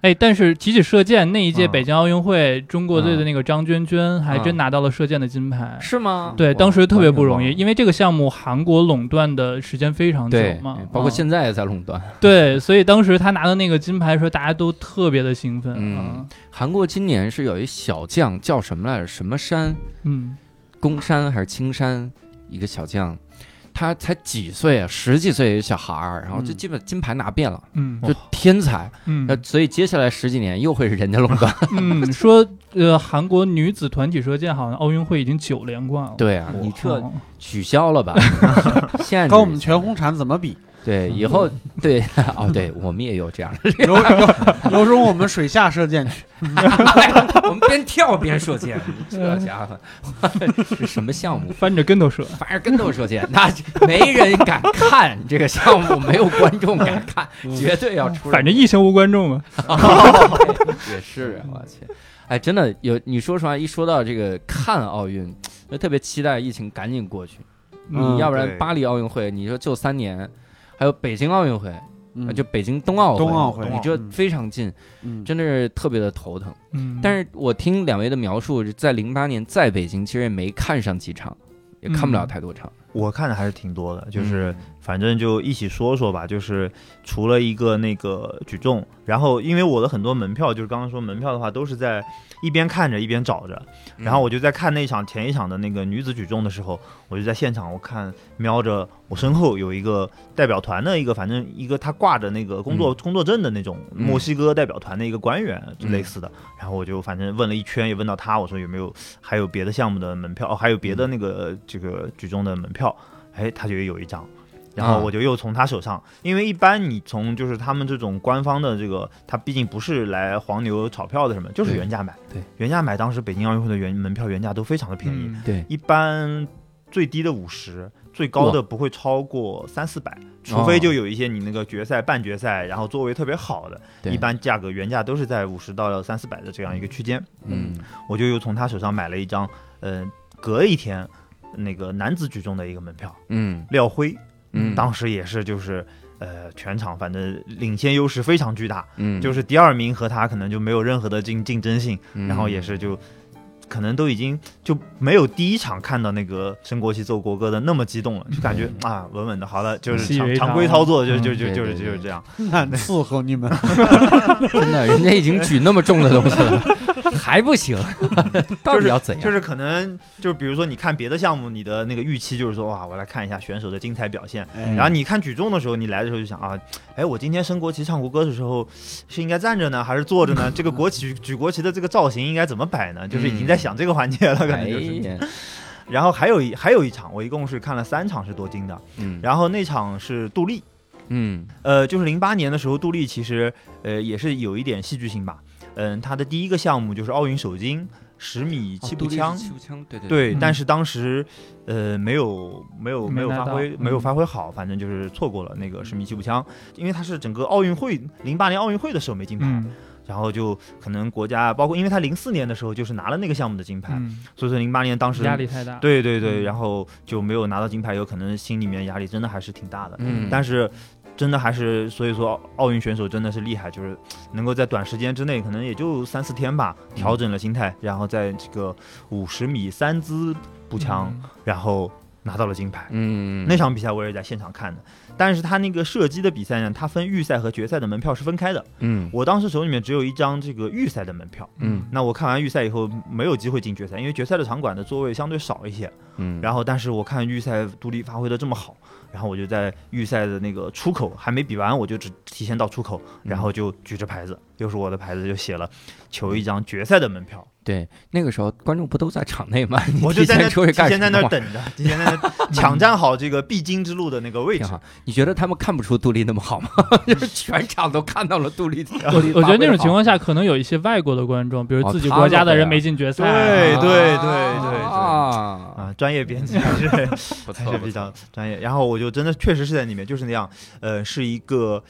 哎，但是提起射箭，那一届嗯北京奥运会，中国队的那个张娟娟还真嗯拿到了射箭的金牌。是吗？对，当时特别不容易，因为这个项目韩国垄断的时间非常久嘛，，包括嗯现在也在垄断。对，所以当时他拿到那个金牌的时候，大家都特别的兴奋。嗯韩国今年是有一小将叫什么来着？什么山？嗯宫山还是青山？一个小将，他才几岁啊？十几岁的小孩儿，然后就嗯基本金牌拿遍了，嗯就天才。嗯那所以接下来十几年又会是人家垄断。嗯，说呃，韩国女子团体射箭好像奥运会已经九连冠了。对啊，你这哦取消了吧？现在跟我们全红婵怎么比？对以后 对哦，对我们也有这样的，有有有种我们水下射箭去，我们边跳边射箭，这家伙是什么项目？翻着跟头射。翻着跟头射箭，那没人敢看这个项目，没有观众敢看，绝对要出人。反正一生无观众嘛。也是，我去，哎，真的有你说实话，一说到这个看奥运，就特别期待疫情赶紧过去。嗯你要不然巴黎奥运会，你说就三年，还有北京奥运会，嗯就北京冬奥会，冬奥会你这嗯非常近，嗯真的是特别的头疼。嗯，但是我听两位的描述，在零八年在北京，其实也没看上几场，也看不了嗯太多场。我看的还是挺多的，嗯就是反正就一起说说吧，就是除了一个那个举重，然后因为我的很多门票，就是刚刚说门票的话，都是在一边看着一边找着，嗯然后我就在看那场前一场的那个女子举重的时候，我就在现场，我看瞄着我身后有一个代表团的一个，反正一个他挂着那个工作、工作证的那种嗯。墨西哥代表团的一个官员，就嗯。类似的，然后我就反正问了一圈，也问到他，我说有没有还有别的项目的门票，哦，还有别的那个这个举重的门票，哎，他就有一张。然后啊。我就又从他手上，因为一般你从就是他们这种官方的这个，他毕竟不是来黄牛炒票的什么，就是原价买。对，原价买，当时北京奥运会的原门票原价都非常的便宜，嗯。对，一般最低的五十，最高的不会超过三四百，除非就有一些你那个决赛、半决赛，然后座位特别好的，对一般价格原价都是在五十到三四百的这样一个区间。嗯。我就又从他手上买了一张，呃，隔一天那个男子举重的一个门票，嗯。廖辉，嗯，当时也是就是呃，全场反正领先优势非常巨大，嗯，就是第二名和他可能就没有任何的竞竞争性，嗯。然后也是就。可能都已经就没有第一场看到那个升国旗奏国歌的那么激动了，就感觉啊稳稳的，好了，就是常常常规操作，就嗯就就就是就是这样。那伺候你们。真的，人家已经举那么重的东西了，还不行，到底要怎样？就是可能就是比如说你看别的项目，你的那个预期就是说哇，我来看一下选手的精彩表现。哎然后你看举重的时候，你来的时候就想啊，哎，我今天升国旗唱国歌的时候是应该站着呢，还是坐着呢？这个国旗举国旗的这个造型应该怎么摆呢？就是已经在想这个环节了，可哎能就是。呀，然后还有一还有一场，我一共是看了三场是夺金的，嗯。然后那场是杜丽，嗯。呃，就是零八年的时候，杜丽其实呃也是有一点戏剧性吧，嗯，她的第一个项目就是奥运首金十米气步枪，气步枪，对对对，嗯但是当时呃没有没有没有发挥没有嗯发挥好，反正就是错过了那个十米气步枪，因为他是整个奥运会零八年奥运会的时候没金牌，嗯然后就可能国家包括因为他零四年的时候就是拿了那个项目的金牌，嗯，所以说零八年当时压力太大。对对对，嗯然后就没有拿到金牌，有可能心里面压力真的还是挺大的。嗯但是真的还是，所以说奥奥运选手真的是厉害，就是能够在短时间之内，可能也就三四天吧，调整了心态，然后在这个五十米三姿步枪，嗯然后拿到了金牌。嗯，那场比赛我也在现场看的，但是他那个射击的比赛呢，它分预赛和决赛的门票是分开的。嗯。我当时手里面只有一张这个预赛的门票，嗯。那我看完预赛以后没有机会进决赛，因为决赛的场馆的座位相对少一些。嗯，然后，但是我看预赛独立发挥的这么好，然后我就在预赛的那个出口还没比完，我就只提前到出口，嗯。然后就举着牌子，又是我的牌子，就写了求一张决赛的门票。对那个时候观众不都在场内吗？我就在那提前出去提前在干什么那等着，提前在那 抢占好这个必经之路的那个位置挺。好。你觉得他们看不出杜丽那么好吗？就是全场都看到了杜丽。我觉得那种情况下，可能有一些外国的观众，比如哦自己国家的人没进决赛，对对对对对啊，啊，专业编辑还是不还错不错是比较专业。然后我就真的确实是在里面就是那样，呃，是一个。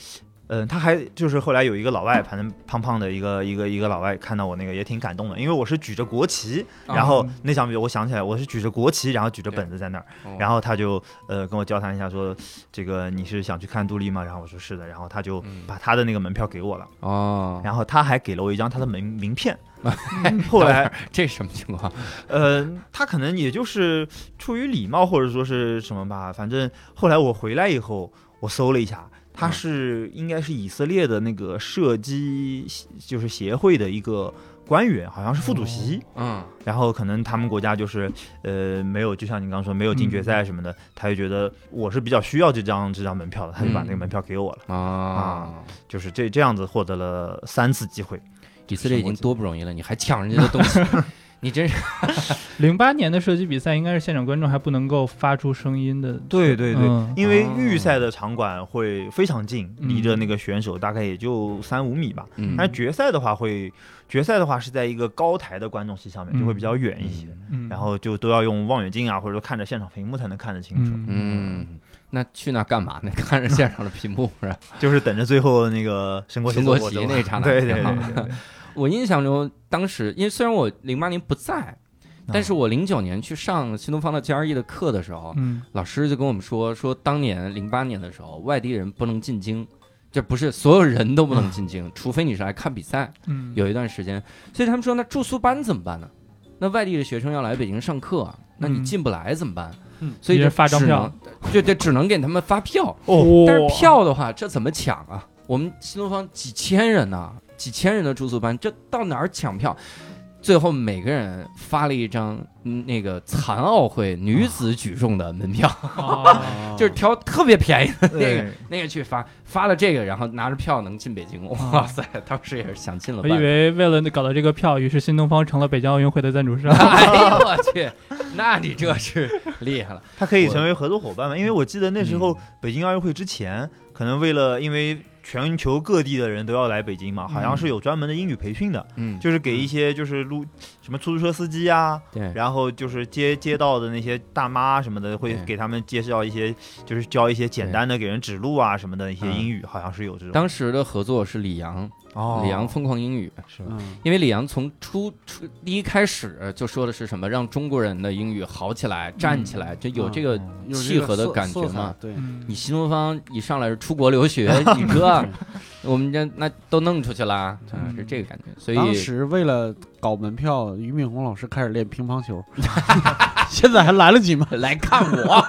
嗯，他还就是后来有一个老外，反正胖胖的一个一个一个老外，看到我那个也挺感动的，因为我是举着国旗，然后那场比我想起来我是举着国旗，然后举着本子在那儿，哦然后他就呃跟我交谈一下说，这个你是想去看杜丽吗？然后我说是的，然后他就嗯把他的那个门票给我了，哦，然后他还给了我一张他的名名片。后来这什么情况？呃，他可能也就是出于礼貌或者说是什么吧，反正后来我回来以后，我搜了一下，他嗯是应该是以色列的那个射击就是协会的一个官员，好像是副主席。嗯然后可能他们国家就是呃没有，就像你刚刚说没有进决赛什么的，他就觉得我是比较需要这张这张门票的，他就把那个门票给我了，啊，就是这这样子获得了三次机会。以色列已经多不容易了，你还抢人家的东西，你真是 零八年的射击比赛应该是现场观众还不能够发出声音的。对对对，嗯。因为预赛的场馆会非常近，嗯。离着那个选手大概也就三五米吧。嗯。但是决赛的话会，决赛的话是在一个高台的观众席上面，就会比较远一些，嗯，然后就都要用望远镜啊，或者说看着现场屏幕才能看得清楚，嗯。嗯，那去那干嘛呢？看着现场的屏幕是吧？就是等着最后那个升国旗升国旗那一刹那对对挺好对对对，我印象中，当时因为虽然我零八年不在，啊但是我零九年去上新东方的 GRE 的课的时候，嗯老师就跟我们说，说当年零八年的时候，外地人不能进京，这不是所有人都不能进京，除非你是来看比赛。嗯，有一段时间，所以他们说，那住宿班怎么办呢？那外地的学生要来北京上课啊，那你嗯进不来怎么办？嗯所以就发票能，就就只能给他们发票。哦但是票的话，这怎么抢啊？我们新东方几千人呐、几千人的住宿班，这到哪儿抢票？最后每个人发了一张嗯那个残奥会女子举重的门票，啊 就是挑特别便宜的那个对那个去发，发了这个，然后拿着票能进北京。哇塞，当时也是想进了办。我以为为了搞到这个票，于是新东方成了北京奥运会的赞助商。哎呦我去，那你这是厉害了。他可以成为合作伙伴吗？因为我记得那时嗯候北京奥运会之前，可能为了因为全球各地的人都要来北京嘛，好像是有专门的英语培训的，嗯，就是给一些就是路什么出租车司机啊，对，然后就是街街道的那些大妈什么的，会给他们介绍一些，就是教一些简单的给人指路啊什么的一些嗯。英语，好像是有这种。当时的合作是李阳，哦。李阳疯狂英语，是。嗯。因为李阳从初初第一开始就说的是什么，让中国人的英语好起来、站起来，就有这个契合的感觉嘛。对，嗯。你新东方一上来是出国留学，你哥 我们这那都弄出去了，啊，嗯。是这个感觉。所以当时为了搞门票，俞敏洪老师开始练乒乓球，现在还来得及吗？来看我，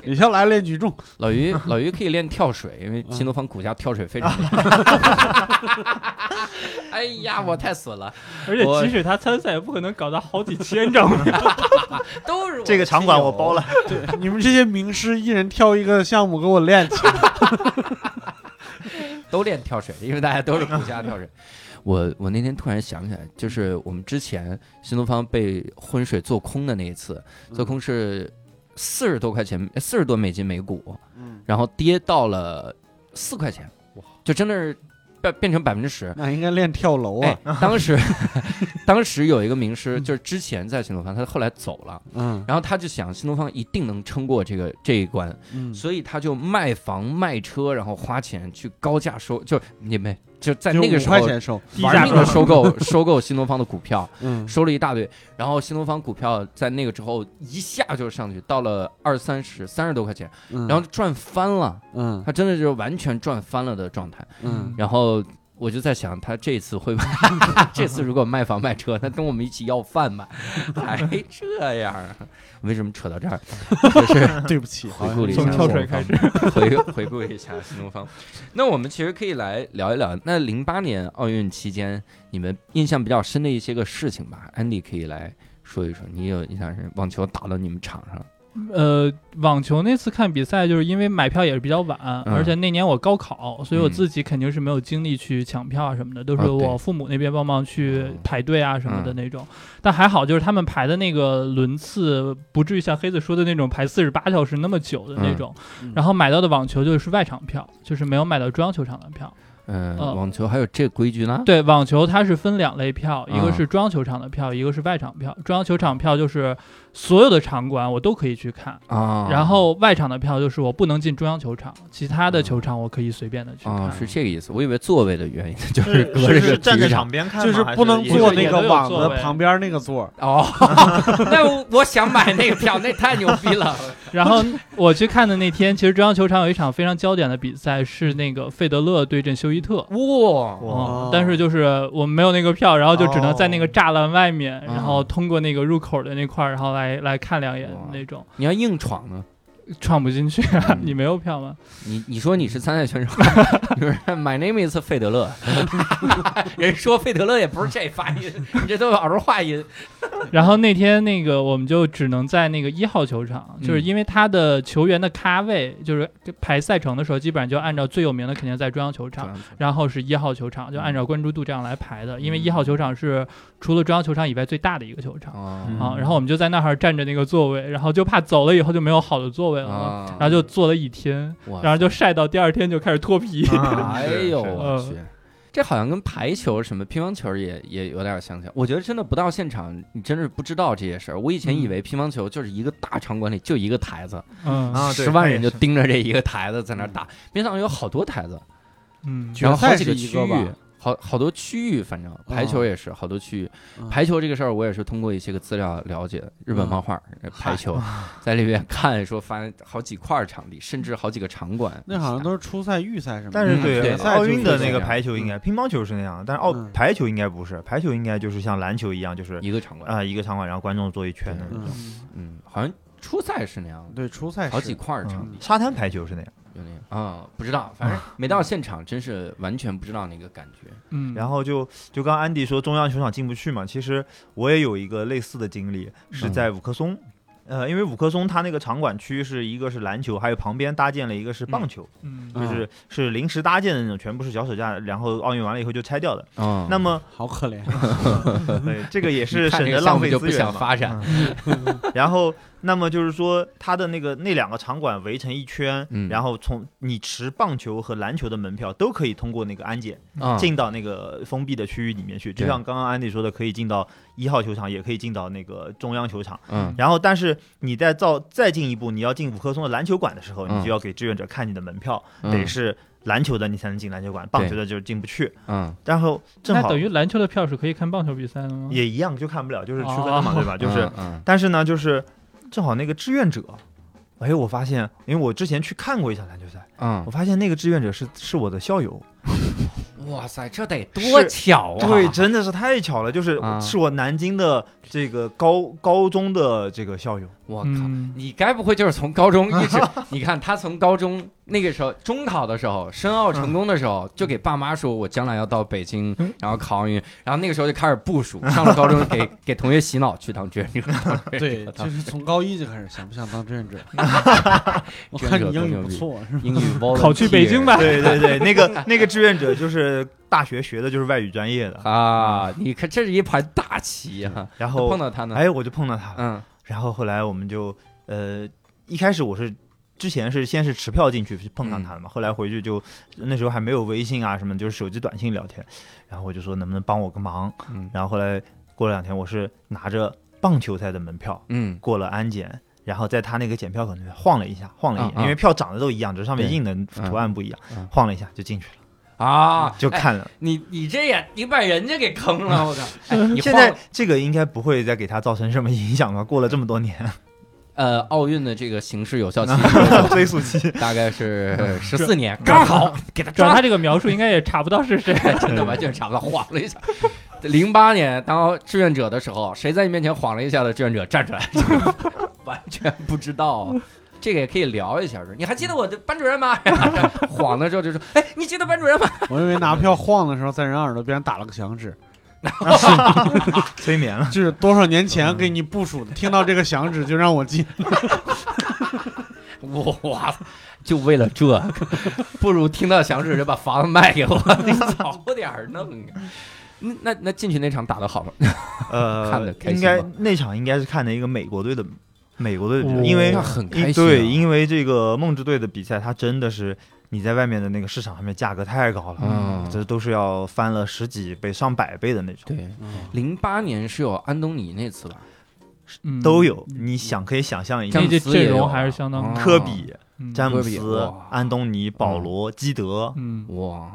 李笑来练举重，老于 老于可以练跳水，因为新东方股价跳水非常厉害。哎呀，我太损了，而且我即使他参赛，也不可能搞到好几千张票。都是这个场馆我包了，对，你们这些名师一人挑一个项目给我练去。都练跳水，因为大家都是股价跳水。我我那天突然想起来，就是我们之前新东方被浑水做空的那一次，做空是四十多块钱，四十多美金每股，嗯，然后跌到了四块钱，哇，就真的是变变成百分之十。那应该练跳楼啊哎。，当时 当时有一个名师，就是之前在新东方，他后来走了，嗯然后他就想新东方一定能撑过这个这一关，嗯，所以他就卖房卖车，然后花钱去高价收，就你们就在那个时候玩命的收购 收购新东方的股票，嗯，收了一大堆，然后新东方股票在那个之后一下就上去，到了二三十三十多块钱，嗯然后赚翻了，嗯他真的就是完全赚翻了的状态。嗯，然后我就在想，他这次会不会？这次如果卖房卖车，他跟我们一起要饭吧？还这样啊？为什么扯到这儿？就是对不起，回顾了一下从跳水开始，回回顾一下新东方。那我们其实可以来聊一聊，那零八年奥运期间你们印象比较深的一些个事情吧。安迪可以来说一说，你有印象是网球打到你们场上，呃，网球那次看比赛，就是因为买票也是比较晚，嗯而且那年我高考，所以我嗯自己肯定是没有精力去抢票啊什么的，都是我父母那边帮忙去哦排队啊什么的嗯那种。但还好，就是他们排的那个轮次不至于像黑子说的那种排四十八小时那么久的那种。嗯然后买到的网球就是外场票，就是没有买到中央球场的票。嗯，呃网球还有这规矩呢？对，网球它是分两类票，一啊个是中央球场的票，一个是外场票。中央球场票就是所有的场馆我都可以去看，啊，然后外场的票就是我不能进中央球场，其他的球场我可以随便的去看。啊，是这个意思。我以为座位的原因就是是隔着个是站在场场边看，就是不能坐那个网子旁边那个座儿。哦。那我我想买那个票，那太牛逼了。然后我去看的那天，其实中央球场有一场非常焦点的比赛，是那个费德勒对阵休伊特。哇，但是就是我们没有那个票，然后就只能在那个栅栏外面，哦然后通过那个入口的那块儿，然后来来来看两眼那种，你要硬闯呢？闯不进去啊！嗯你没有票吗？你你说你是参赛选手，你说 My name is 费德勒，人说费德勒也不是这发音，你这都有儿化音。然后那天那个我们就只能在那个一号球场，嗯就是因为他的球员的咖位，就是排赛程的时候，基本上就按照最有名的肯定在中央球场，然后是一号球场，就按照关注度这样来排的。因为一号球场是除了中央球场以外最大的一个球场哦啊。然后我们就在那儿站着那个座位，然后就怕走了以后就没有好的座位了，啊然后就坐了一天，哇然后就晒到第二天就开始脱皮。啊 哎呦我去，这好像跟排球什么乒乓球也也有点相像。我觉得真的不到现场，你真是不知道这些事儿。我以前以为乒乓球就是一个大场馆里就一个台子，嗯啊对十万人就盯着这一个台子在那儿打，没想到有好多台子，嗯，然后是一个区域吧。好好多区域，反正排球也是好多区域。嗯排球这个事儿，我也是通过一些个资料了解的。日本漫画排球，在里面看说发现好几块场地，甚至好几个场馆。那好像都是初赛、预赛什么的。但是嗯对奥运的那个排球应该，乒乓球是那样，但是奥嗯排球应该不是，排球应该就是像篮球一样，就是一个场馆。啊一个场馆，然后观众坐一圈的那嗯种。，嗯，好像初赛是那样的，对，初赛是好几块场地嗯沙滩排球是那样，有那样啊，不知道，反正没到现场，真是完全不知道那个感觉。嗯，然后就就刚刚安迪说中央球场进不去嘛，其实我也有一个类似的经历，是在五棵松。呃，因为五棵松它那个场馆区是一个是篮球，还有旁边搭建了一个是棒球，嗯嗯就是是临时搭建的那种，全部是脚手架，然后奥运完了以后就拆掉的。嗯，那么，好可怜。对这个也是 省得浪费资源发展。嗯然后，那么就是说，它的那个那两个场馆围成一圈，嗯。然后从你持棒球和篮球的门票都可以通过那个安检啊。进到那个封闭的区域里面去，就像刚刚安迪说的，可以进到一号球场，也可以进到那个中央球场。嗯。然后，但是你再造再进一步，你要进五棵松的篮球馆的时候，嗯。你就要给志愿者看你的门票，嗯。得是篮球的你才能进篮球馆，棒球的就是进不去。嗯。然后正好那等于篮球的票是可以看棒球比赛的吗？也一样，就看不了，就是区分的嘛，哦。对吧？就是，嗯。但是呢，就是正好那个志愿者，哎，我发现，因为我之前去看过一场篮球赛，嗯我发现那个志愿者是是我的校友，嗯，哇塞，这得多巧啊！对，真的是太巧了，就是啊是我南京的这个高高中的这个校友，我靠。嗯，你该不会就是从高中一直？你看他从高中那个时候中考的时候，申奥成功的时候，就给爸妈说我将来要到北京，嗯然后考奥运，然后那个时候就开始部署，上了高中给给同学洗脑去当志愿者。对，就是从高一就开始想不想当志愿者？我看你英语不错，是吧？英语 volunteer 考去北京吧。对对对，那个 那个志愿者就是大学学的就是外语专业的，啊！你看这是一盘大棋啊！然后碰到他呢，哎，我就碰到他了，嗯然后后来我们就呃，一开始我是之前是先是持票进去碰上他的嘛，后来回去就那时候还没有微信啊什么，就是手机短信聊天，然后我就说能不能帮我个忙，嗯。然后后来过了两天，我是拿着棒球赛的门票嗯。过了安检。然后在他那个检票口那边晃了一下，晃了一眼，因为票长得都一样，只是上面印的图案不一样，嗯晃了一下就进去了，啊，哎就看了。你你这也你把人家给坑了，我靠！哎，你现在这个应该不会再给他造成什么影响吧，过了这么多年，呃奥运的这个形式有效期 追溯期。大概是十四年，刚好给他抓主要他这个描述应该也查不到是谁。真的完全查不到，晃了一下。零八年当志愿者的时候，谁在你面前晃了一下的志愿者站出来，完全不知道。这个也可以聊一下，你还记得我的班主任吗？晃的时候就说：“哎，你记得班主任吗我以为拿票晃的时候，在人耳朵边打了个响指，催眠了。就是多少年前给你部署的，听到这个响指就让我进。”哇，就为了这，不如听到响指就把房子卖给我，你早点弄啊。那那那进去那场打的好吗？呃，看的开心应该吗那场应该是看的一个美国队的美国队的比赛，哦因为那很开心啊。对，因为这个梦之队的比赛，他真的是你在外面的那个市场上面价格太高了，嗯，这都是要翻了十几倍、上百倍的那种，对，零八年是有安东尼那次吧？嗯都有。你想可以想象一下。詹，那姆届阵容还是相当哦科比、嗯。詹姆斯、安东尼、保罗、基德，嗯，哇，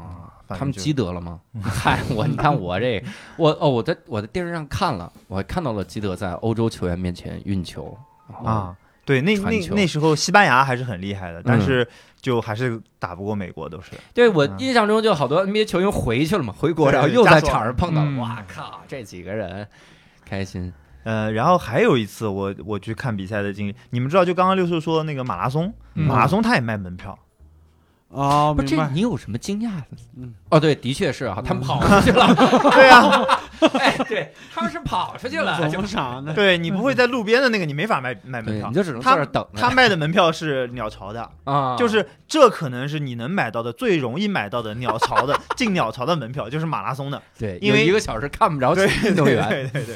他们积德了吗？嗨，我你看我这，我哦，我在我在电视上看了，我还看到了基德在欧洲球员面前运球啊，对，那那那时候西班牙还是很厉害的，但嗯。是就还是打不过美国，都是。对我嗯。印象中就好多 NBA 球员回去了嘛，回国然后又在场上碰到了，嗯。哇靠，这几个人开心，呃，然后还有一次我我去看比赛的经历，你们知道，就刚刚六叔说那个马拉松，嗯。马拉松他也卖门票，啊，不，这。你有什么惊讶的？嗯，哦，对，的确是啊，他们跑出去了，对呀，哎，对，他们是跑出去了，就怎么啥呢？对你不会在路边的那个你没法卖卖门，票。你，就只能在他这等他卖的门票是鸟巢的，啊，就是这可能是你能买到的最容易买到的鸟巢的 进鸟巢的门票，就是马拉松的，对，因为一个小时看不着对运动员，对对对。对，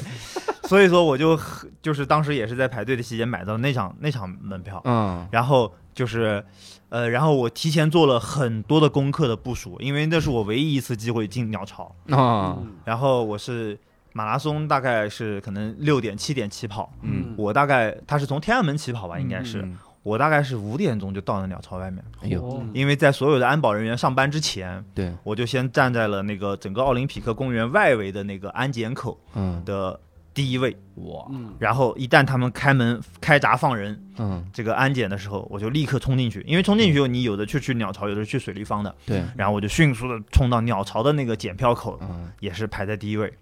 所以说我就很就是当时也是在排队的期间买到那场那场门票，嗯。然后就是，呃，然后我提前做了很多的功课的部署，因为那是我唯一一次机会进鸟巢。啊，嗯。然后我是马拉松，大概是可能六点七点起跑，嗯，我大概他是从天安门起跑吧，应该是、嗯。我大概是五点钟就到了鸟巢外面，哎呦，哦。因为在所有的安保人员上班之前，对，我就先站在了那个整个奥林匹克公园外围的那个安检口嗯，的第一位，哇，嗯，然后一旦他们开门开闸放人，嗯，这个安检的时候，我就立刻冲进去，因为冲进去以后，你有的去去鸟巢，有的去水立方的，对，然后我就迅速的冲到鸟巢的那个检票口，嗯，也是排在第一位。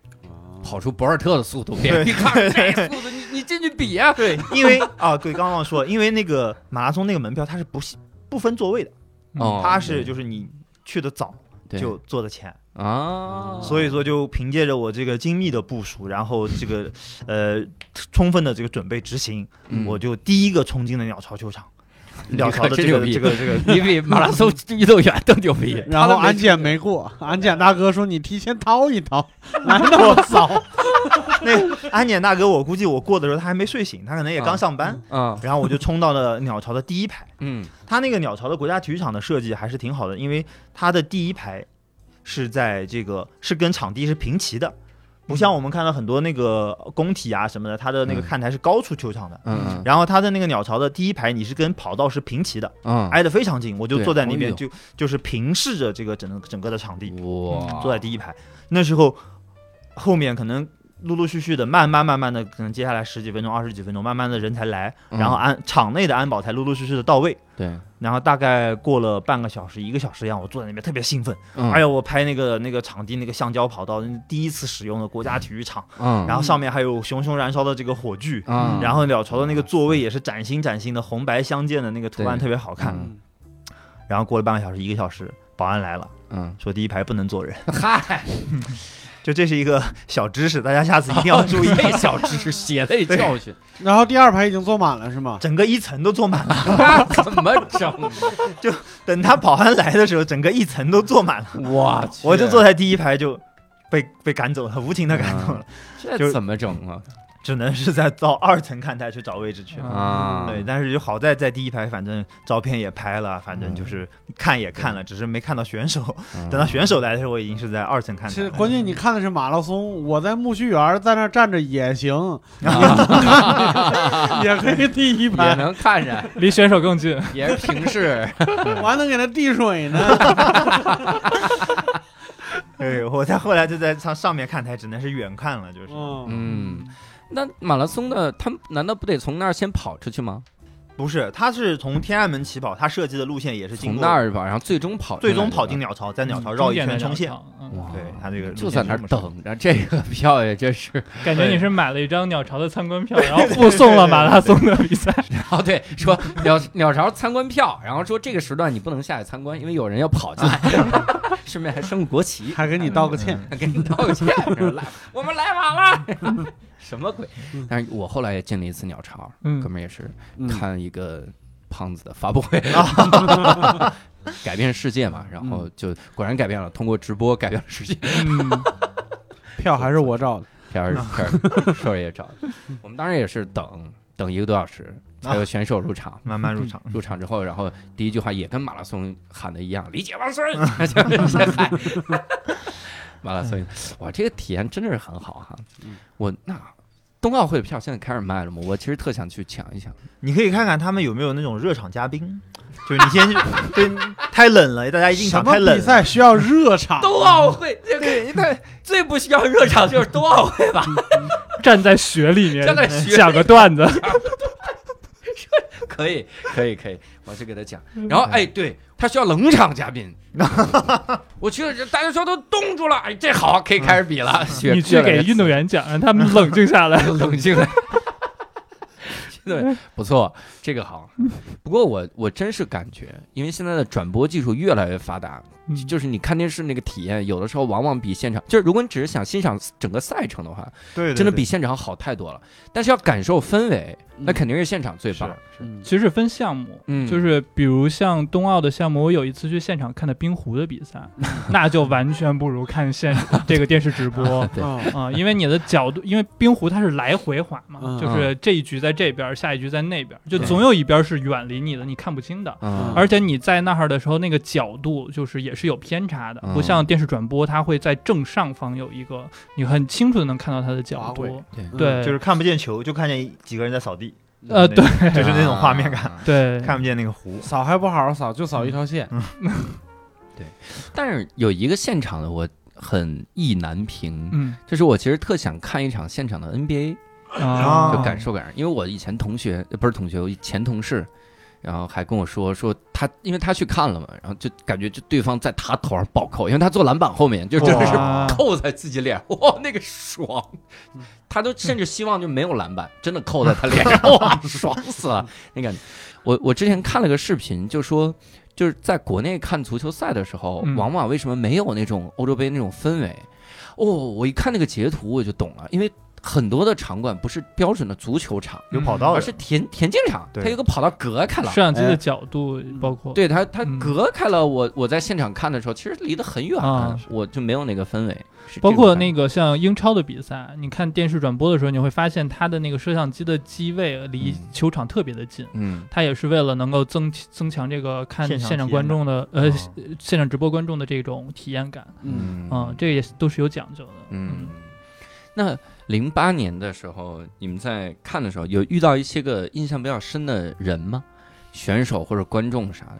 跑出博尔特的速度，别人一看 这速度，你你进去比啊，对，因为啊，对，刚刚说，因为那个马拉松那个门票它是不不分座位的，哦。它是就是你去的早就坐的前，啊，所以说就凭借着我这个精密的部署，然后这个呃充分的这个准备执行，嗯。我就第一个冲进了鸟巢球场。鸟巢的这个这个这个 你比马拉松运动员都牛逼，然后安检没过，安检大哥说你提前掏一掏，来那么早，那安检大哥，我估计我过的时候他还没睡醒，他可能也刚上班，嗯然后我就冲到了鸟巢的第一排。嗯。他那个鸟巢的国家体育场的设计还是挺好的，因为它的第一排是在这个是跟场地是平齐的，不像我们看到很多那个工体啊什么的，它的那个嗯看台是高出球场的。嗯嗯然后它的那个鸟巢的第一排，你是跟跑道是平齐的，嗯，挨得非常近。我就坐在那边，就就是平视着这个整个整个的场地，哇，坐在第一排。那时候后面可能陆陆续续的，慢慢慢慢的，可能接下来十几分钟、二十几分钟，慢慢的人才来，嗯然后安场内的安保才陆陆续续的到位。对，然后大概过了半个小时、一个小时一样，我坐在那边特别兴奋。嗯。哎呦，我拍那个那个场地那个橡胶跑道，第一次使用的国家体育场，嗯，然后上面还有熊熊燃烧的这个火炬，嗯，然后鸟巢的那个座位也是崭新崭新的，红白相间的那个图案特别好看。嗯然后过了半个小时、一个小时，保安来了，嗯，说第一排不能坐人，嗨，就这是一个小知识，大家下次一定要注意。这小知识血泪教训，然后第二排已经坐满了是吗？整个一层都坐满了，怎么整？就等他保安来的时候，整个一层都坐满了，我去我就坐在第一排就被被赶走了，无情的赶走了，这怎么整啊？只能是在到二层看台去找位置去。啊，对，但是就好在在第一排，反正照片也拍了，反正就是看也看了，只是没看到选手。嗯 等到选手来的时候，我已经是在二层看台了。是关键，你看的是马拉松，我在苜蓿园在那站着也行，也可以第一排也，能看着，离选手更近。也是平视，我还能给他递水呢。对，我在后来就在上上面看台，只能是远看了，就是。嗯，嗯。那马拉松的，他们难道不得从那儿先跑出去吗？不是，他是从天安门起跑，他设计的路线也是经从过那儿跑，然后最终跑，最终跑进。鸟巢，在鸟巢绕一圈冲线。嗯哇对他这个就在那儿等着，这个票也真是。感觉你是买了一张鸟巢的参观票，然后 附送了马拉松的比赛。哦，对，说 鸟鸟巢参观票，然后说这个时段你不能下去参观，因为有人要跑进来，顺便还升国旗，还给你道个歉。还给你道个歉，说来我们来晚了，什么鬼？但是我后来也进了一次鸟巢，嗯哥们儿也是嗯看一个胖子的发布会，改变世界嘛，然后就果然改变了，通过直播改变了世界。嗯，票还是我找的，片儿片儿兽儿也找的，我们当然也是等等一个多小时才有选手入场。慢慢入场。入场之后，然后第一句话也跟马拉松喊的一样，“理解万岁”，马拉松。哇，这个体验真的是很好哈！我那冬奥会的票现在开始卖了吗？我其实特想去抢一抢。你可以看看他们有没有那种热场嘉宾，就是你先去，对，太冷了，大家一进场太冷比。赛需要热场？冬奥会，这个对最不需要热场就是冬奥会吧？站在雪里面 站在雪里讲个段子。可以，可以，可以，我去给他讲。然后，哎，对他需要冷场嘉宾，我去了，大家说都冻住了，哎，这好，可以开始比了。雪你去给运动员讲，让他们冷静下来。冷静来。对，不错，这个好。不过我我真是感觉，因为现在的转播技术越来越发达，嗯就是你看电视那个体验，有的时候往往比现场，就是如果你只是想欣赏整个赛程的话，对，真的比现场好太多了。但是要感受氛围，那嗯肯定是现场最棒。嗯其实是分项目，嗯就是比如像冬奥的项目，我有一次去现场看的冰壶的比赛，那就完全不如看现这个电视直播。对啊 啊、因为你的角度，因为冰壶它是来回滑嘛，嗯就是这一局在这边，下一局在那边，就总有一边是远离你的，你看不清的。嗯，而且你在那儿的时候，那个角度就是也是有偏差的，嗯不像电视转播，它会在正上方有一个，你很清楚的能看到它的角度。对对，就是看不见球，就看见几个人在扫地，呃，对就是那种画面感，啊对，看不见那个湖。扫还不好好扫，就扫一条线。对但是有一个现场的我很意难平，嗯就是我其实特想看一场现场的 NBA，啊，就感受感受。因为我以前同学呃不是同学，我前同事，然后还跟我说说他，因为他去看了嘛，然后就感觉就对方在他头上暴扣，因为他坐篮板后面，就真的是扣在自己脸，哇，那个爽！他都甚至希望就没有篮板，真的扣在他脸上，哇，爽死了！那感觉。我我之前看了个视频，就说就是在国内看足球赛的时候，嗯往往为什么没有那种欧洲杯那种氛围？哦，我一看那个截图我就懂了，因为很多的场馆不是标准的足球场，有跑道的，而是田田径场，对。它有个跑道隔开了。摄像机的哎角度包括对。它，它嗯隔开了我。我在现场看的时候，其实离得很远，啊。我就没有那个氛围。包括那个像英超的比赛，你看电视转播的时候，你会发现它的那个摄像机的机位离嗯。球场特别的近。嗯。它也是为了能够增增强这个看现场观众的呃哦。现场直播观众的这种体验感，嗯，嗯，这个也都是有讲究的，嗯，那零八年的时候，你们在看的时候，有遇到一些个印象比较深的人吗？选手或者观众啥的？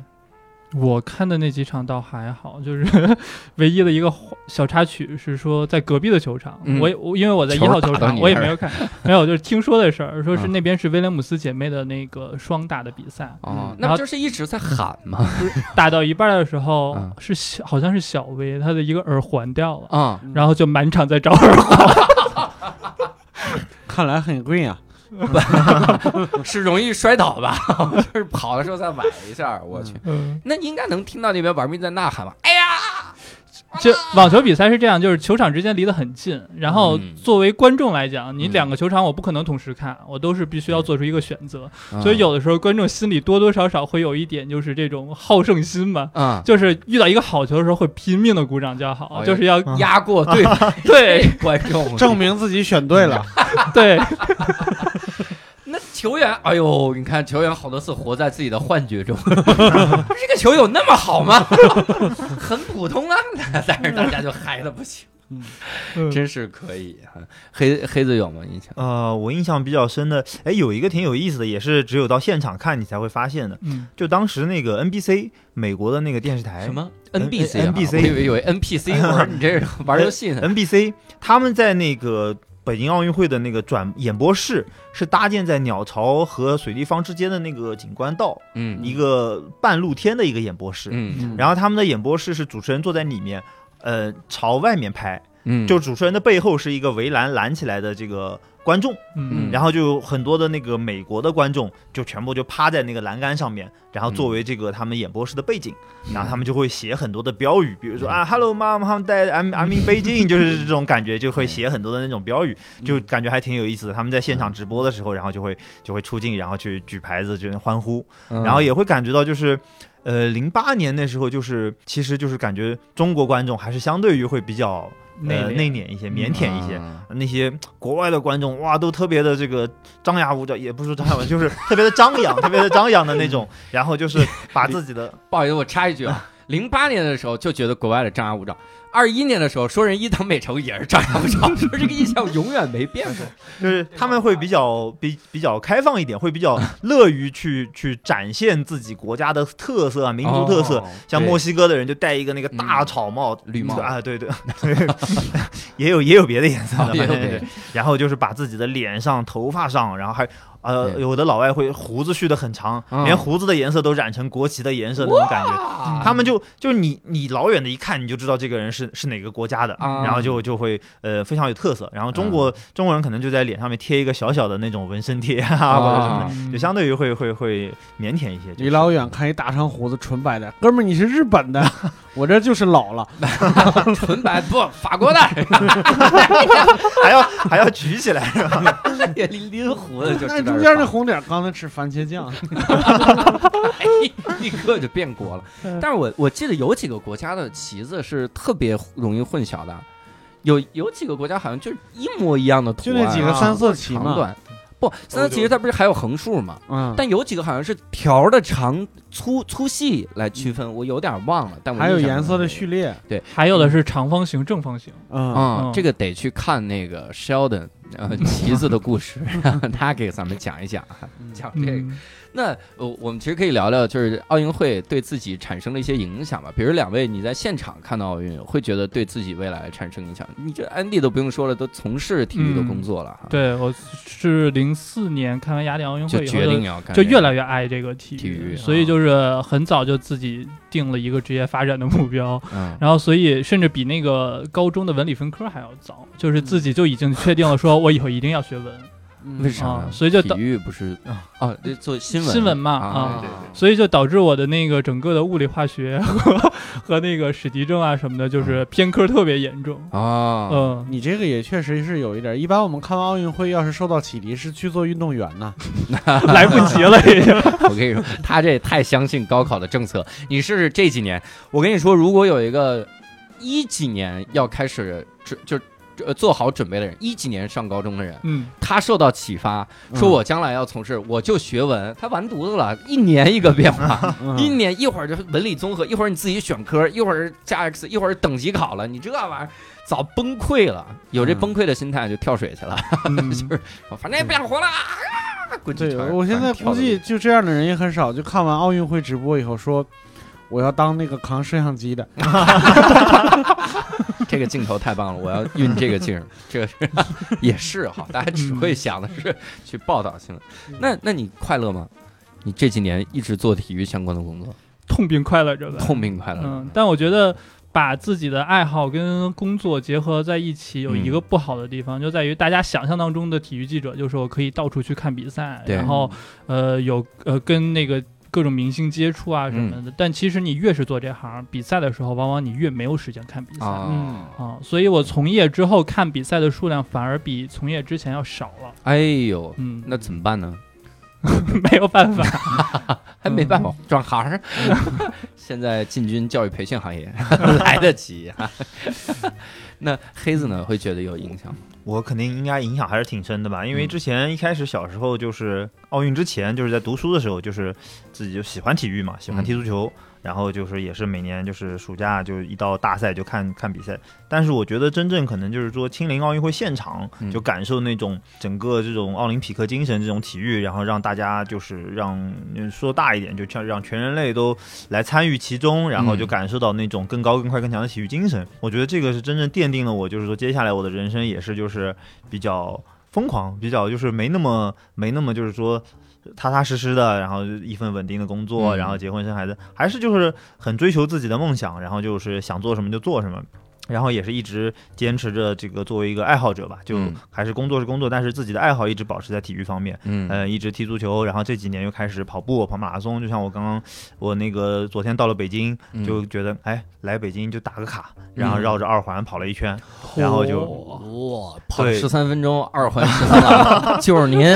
我看的那几场倒还好，就是 唯一的一个小插曲是说在隔壁的球场，嗯。我我因为我在一号球场，我也没有看，没有就是听说的事儿，说是嗯。那边是威廉姆斯姐妹的那个双打的比赛，哦，嗯。那不就是一直在喊吗？打到一半的时候嗯。是小好像是小薇她的一个耳环掉了，啊，然后就满场在找耳环，看来很贵啊。是容易摔倒吧？就是跑的时候再崴一下，我去，嗯，那应该能听到那边玩命在呐喊吧？哎呀，就网球比赛是这样，就是球场之间离得很近，然后嗯。作为观众来讲，你嗯。两个球场我不可能同时看，我都是必须要做出一个选择，嗯所以有的时候观众心里多多少少会有一点就是这种好胜心吧。啊，就是遇到一个好球的时候，会拼命的鼓掌叫好，就是要压过对 对。观众，证明自己选对了。对，那球员，哎呦，你看球员好多次活在自己的幻觉中，这个球有那么好吗？很普通啊，但是大家就嗨的不行，嗯真是可以哈。黑黑子有吗？印象？呃，我印象比较深的，哎，有一个挺有意思的，也是只有到现场看你才会发现的。嗯，就当时那个 NBC 美国的那个电视台什么 N- NBC 啊 NBC 我以为以为 NPC，我说你这是玩游戏呢？NBC 他们在那个北京奥运会的那个转演播室是搭建在鸟巢和水立方之间的那个景观道，嗯。一个半露天的一个演播室。嗯。然后他们的演播室是主持人坐在里面，呃，朝外面拍，嗯，就主持人的背后是一个围栏拦起来的这个观众，嗯，然后就很多的那个美国的观众就全部就趴在那个栏杆上面，然后作为这个他们演播室的背景，然后他们就会写很多的标语，比如说啊，Hello mom, I'm I'm I'm in Beijing，就是这种感觉，就会写很多的那种标语，就感觉还挺有意思的。他们在现场直播的时候，然后就会就会出镜，然后去举牌子，就欢呼，嗯。然后也会感觉到就是。呃，零八年那时候就是，其实就是感觉中国观众还是相对于会比较呃内敛敛一些、腼腆一些。啊那些国外的观众哇，都特别的这个张牙舞爪，也不是说张牙舞爪，就是特别的张扬，特别的张扬的那种。然后就是把自己的不好意思，我插一句啊，零八年的时候就觉得国外的张牙舞爪，二一年的时候说人伊藤美诚也是张牙舞爪，说这个印象永远没变过。就是他们会比较比比较开放一点，会比较乐于去去展现自己国家的特色啊、民族特色。哦像墨西哥的人就戴一个那个大嗯草帽、绿帽。啊，对对。对，也有也有别的颜色的，哦也有别的。对对对。然后就是把自己的脸上、头发上，然后还呃，有的老外会胡子蓄的很长，嗯连胡子的颜色都染成国旗的颜色那种感觉。啊他们就就你你老远的一看，你就知道这个人是是哪个国家的，啊然后就就会呃非常有特色。然后中国、中国人可能就在脸上面贴一个小小的那种纹身贴啊，或者什么就相对于会会会腼腆一些。就是离老远看一大长胡子纯白的，哥们儿你是日本的，我这就是老了。纯白不法国的，还要还要举起来是吧？也拎拎胡子就中间那红点，刚才吃番茄酱，哎立刻就变国了。但是我我记得有几个国家的旗子是特别容易混淆的，有有几个国家好像就是一模一样的图就，那几个三色旗嘛。长短。不，三色旗它不是还有横竖吗？嗯，但有几个好像是条的长粗粗细来区分，我有点忘了。但我还有颜色的序列。对还有的是长方形、正方形，嗯这个得去看那个 Sheldon 呃 旗子的故事，让他给咱们讲一讲啊，讲这个。嗯，那呃，我们其实可以聊聊，就是奥运会对自己产生了一些影响吧。比如两位，你在现场看到奥运，会觉得对自己未来产生影响？你这安迪都不用说了，都从事体育的工作了哈，对我是零四年看完雅典奥运就会以后决定要干就越来越爱这个体育，体育所以就是很早就自己定了一个职业发展的目标，嗯然后所以甚至比那个高中的文理分科还要早，就是自己就已经确定了，说我以后一定要学文，嗯为啥呢啊？所以就体导育不是哦，这做新闻新闻嘛啊啊，对所以就导致我的那个整个的物理化学和 和那个史迪症啊什么的，就是偏科特别严重，啊，嗯，你这个也确实是有一点。一般我们看完奥运会，要是受到启迪，是去做运动员呢。来不及了已经。我跟你说，他这也太相信高考的政策。你试试这几年，我跟你说，如果有一个一几年要开始就就呃做好准备的人，一几年上高中的人，嗯，他受到启发，嗯说我将来要从事，我就学文，他完犊子了，一年一个变化，嗯一年一会儿就是文理综合，一会儿你自己选科，一会儿加 X，一会儿等级考了，你这玩意儿早崩溃了，有这嗯崩溃的心态就跳水去了，嗯 就是反正也不想活了，啊，滚几对，我现在估计就这样的人也很少。就看完奥运会直播以后说，我要当那个扛摄像机的。这个镜头太棒了，我要运这个镜儿，这个是 也是哈，大家只会想的是去报道新闻。那那你快乐吗？你这几年一直做体育相关的工作，痛并快乐着吧。痛并快乐。嗯，但我觉得把自己的爱好跟工作结合在一起，有嗯一个不好的地方，就在于大家想象当中的体育记者，就是我可以到处去看比赛，然后呃有呃跟那个。各种明星接触啊什么嗯的，但其实你越是做这行，比赛的时候，往往你越没有时间看比赛啊、啊，所以我从业之后看比赛的数量反而比从业之前要少了。哎呦，嗯，那怎么办呢？没有办法。还没办法转行儿，现在进军教育培训行业来得及啊。那黑子呢，会觉得有影响吗？我肯定应该影响还是挺深的吧，因为嗯。之前一开始小时候就是奥运之前，就是在读书的时候，就是自己就喜欢体育嘛，喜欢踢足球，然后就是也是每年就是暑假就一到大赛就看看比赛。但是我觉得真正可能就是说亲临奥运会现场嗯，就感受那种整个这种奥林匹克精神这种体育，然后让大家就是让嗯说大一点，就像让全人类都来参与其中，然后就嗯感受到那种更高、更快、更强的体育精神。我觉得这个是真正奠定了我，就是说接下来我的人生也是就是比较疯狂，比较就是没那么没那么就是说。踏踏实实的，然后一份稳定的工作，嗯然后结婚生孩子，还是就是很追求自己的梦想，然后就是想做什么就做什么。然后也是一直坚持着这个作为一个爱好者吧，就嗯还是工作是工作，但是自己的爱好一直保持在体育方面。嗯呃，一直踢足球，然后这几年又开始跑步、跑马拉松。就像我刚刚，我那个昨天到了北京，嗯就觉得哎，来北京就打个卡，然后绕着二环跑了一圈，嗯然后就哇，跑十三分钟，二环十三郎，就是您。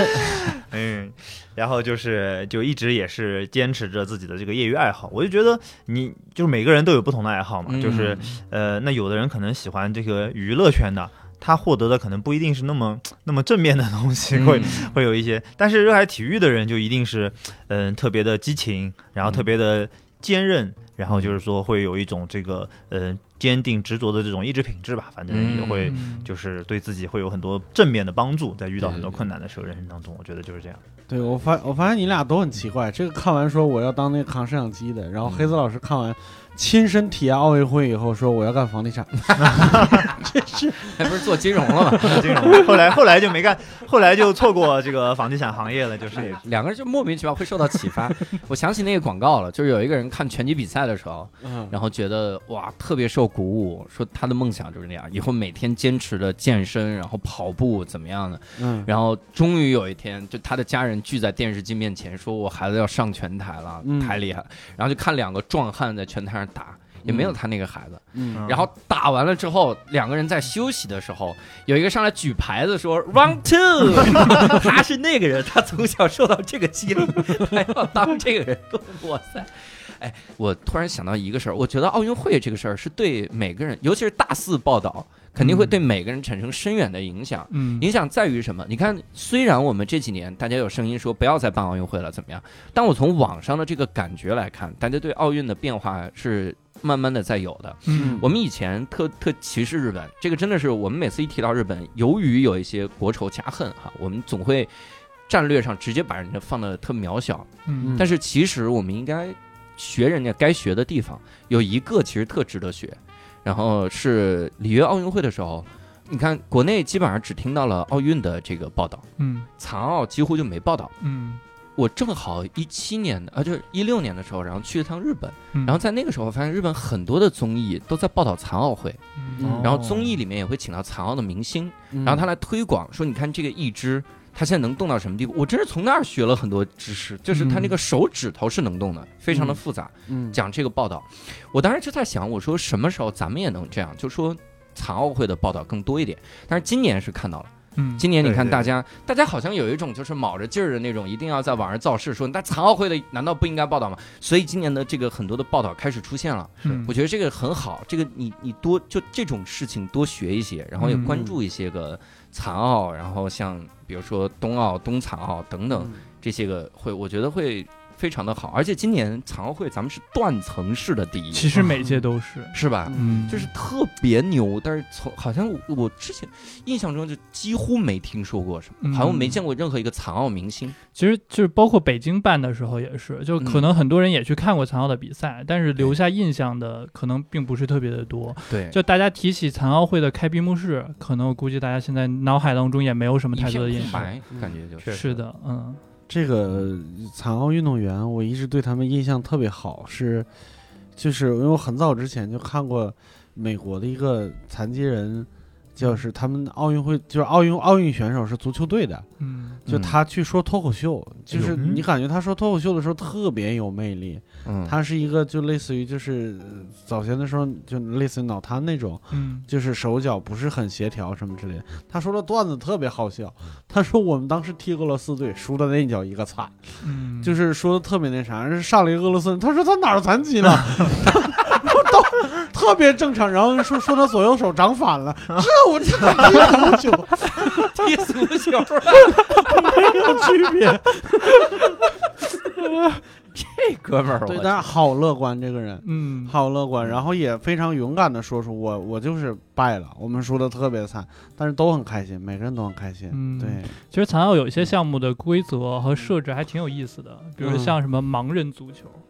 嗯，然后就是就一直也是坚持着自己的这个业余爱好。我就觉得你就是每个人都有不同的爱好嘛，嗯就是呃，那有的人可能喜欢这个娱乐圈的。他获得的可能不一定是那么那么正面的东西，会嗯会有一些，但是热爱体育的人就一定是，嗯、特别的激情，然后特别的坚韧，然后就是说会有一种这个，呃，坚定执着的这种意志品质吧，反正也会嗯就是对自己会有很多正面的帮助，在遇到很多困难的时候，人生当中，我觉得就是这样。对我发我发现你俩都很奇怪，这个看完说我要当那个扛摄像机的，然后嗯黑子老师看完亲身体验奥运会以后说我要干房地产，还不是做金融了吗？金融，后来后来就没干，后来就错过这个房地产行业了，就是两个人就莫名其妙会受到启发。我想起那个广告了，就是有一个人看拳击比赛的时候，嗯，然后觉得哇特别受鼓舞，说他的梦想就是那样，以后每天坚持的健身，然后跑步怎么样的。嗯然后终于有一天，就他的家人聚在电视机面前，说我孩子要上拳台了，嗯太厉害了。然后就看两个壮汉在拳台上打。也没有他那个孩子，嗯然后打完了之后，两个人在休息的时候，有一个上来举牌子说 “round two”，他是那个人，他从小受到这个激励，他要当这个人。哇塞！哎，我突然想到一个事儿，我觉得奥运会这个事儿是对每个人，尤其是大肆报道，肯定会对每个人产生深远的影响。嗯影响在于什么？你看，虽然我们这几年大家有声音说不要再办奥运会了，怎么样？但我从网上的这个感觉来看，大家对奥运的变化是慢慢的在有的。嗯我们以前特特歧视日本，这个真的是我们每次一提到日本，由于有一些国仇家恨哈，我们总会战略上直接把人家放的特渺小。嗯但是其实我们应该学人家该学的地方，有一个其实特值得学。然后是里约奥运会的时候，你看国内基本上只听到了奥运的这个报道，嗯。残奥几乎就没报道。嗯。我正好一七年的啊，就是一六年的时候，然后去了趟日本，嗯，然后在那个时候发现日本很多的综艺都在报道残奥会，嗯。然后综艺里面也会请到残奥的明星，嗯。然后他来推广说，你看这个一只。他现在能动到什么地步？我真是从那儿学了很多知识，就是他那个手指头是能动的，非常的复杂。嗯讲这个报道，我当时就在想，我说什么时候咱们也能这样，就说残奥会的报道更多一点。但是今年是看到了，嗯，今年你看对对大家，大家好像有一种就是卯着劲儿的那种，一定要在网上造势，说那残奥会的难道不应该报道吗？所以今年的这个很多的报道开始出现了，嗯我觉得这个很好，这个你你多就这种事情多学一些，然后也嗯关注一些个残奥，然后像比如说冬奥、冬残奥等等嗯。这些个会，我觉得会非常的好。而且今年残奥会咱们是断层式的第一，其实每届都是，是吧？嗯，就是特别牛，但是从好像我我之前印象中就几乎没听说过什么，嗯好像没见过任何一个残奥明星。其实就是包括北京办的时候也是，就可能很多人也去看过残奥的比赛，但是留下印象的可能并不是特别的多。对就大家提起残奥会的开闭幕式，可能我估计大家现在脑海当中也没有什么太多的印象。感觉就是。是的，嗯这个残奥运动员，我一直对他们印象特别好，是就是因为我很早之前就看过美国的一个残疾人，就是他们奥运会就是奥运奥运选手是足球队的，嗯。就他去说脱口秀，就是嗯。你感觉他说脱口秀的时候特别有魅力，嗯，他是一个就类似于就是呃早先的时候就类似于脑瘫那种，嗯。就是手脚不是很协调什么之类的。他说的段子特别好笑，他说我们当时踢俄罗斯队输的那叫一个惨，嗯，就是说的特别那啥，是上了一个俄罗斯人，他说他哪儿残疾了，都 特别正常，然后说说他左右手长反了，这我这踢足球。踢足球，没有区别，这哥们儿，对，我但是好乐观这个人。嗯。好乐观，然后也非常勇敢的说出我我就是败了，我们输的特别惨，但是都很开心，每个人都很开心。嗯。对，其实残奥有一些项目的规则和设置还挺有意思的，比如嗯。像什么盲人足球，嗯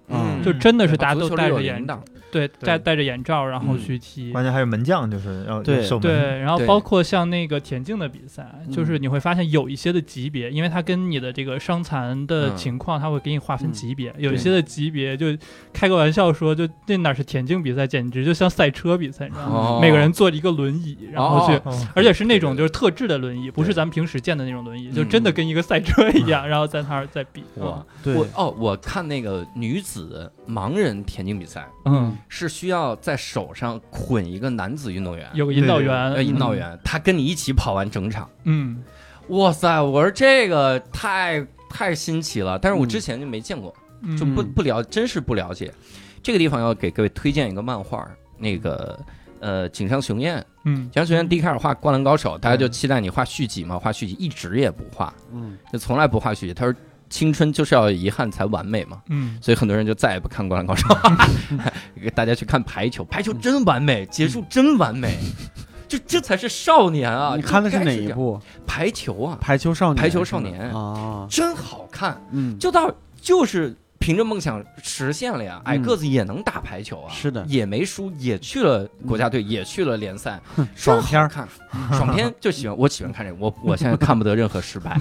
就真的是大家都戴着眼对戴戴着眼罩然后嗯。去踢。关键还有门将，就是要对守门。对，然后包括像那个田径的比赛，嗯。就是你会发现有一些的级别，因为它跟你的这个伤残的嗯。情况，它会给你划分嗯。级别。有一些的级别就开个玩笑说，就那哪是田径比赛，简直就像赛车比赛，你知道吗？哦。每个人坐着一个轮椅，然后去，而且是那种就是特制的轮椅，不是咱们平时见的那种轮椅，就真的跟一个赛车一样，然后在那儿在比。哇，对。我哦，我看那个女子盲人田径比赛嗯，是需要在手上捆一个男子运动员，有个引导员，呃，引导员，他跟你一起跑完整场。嗯，哇塞，我说这个太太新奇了，但是我嗯。之前就没见过，嗯，就不不了，真是不了解。这个地方要给各位推荐一个漫画，那个呃井上雄彦，嗯。井上雄彦第一开始画《灌篮高手》，大家就期待你画续集嘛，画续集一直也不画，嗯，就从来不画续集。他说青春就是要有遗憾才完美嘛，嗯所以很多人就再也不看《灌篮高手》，给 大家去看排球，排球真完美，结束真完美。就这才是少年啊！你看的是哪？一部？排球啊，排球少年，排球少年啊，真好看。嗯，就到就是凭着梦想实现了呀，矮个子也能打排球啊，是的也没输，也去了国家队，也去了联赛，爽片儿看，爽片就喜欢，我喜欢看这个，我我现在看不得任何失败，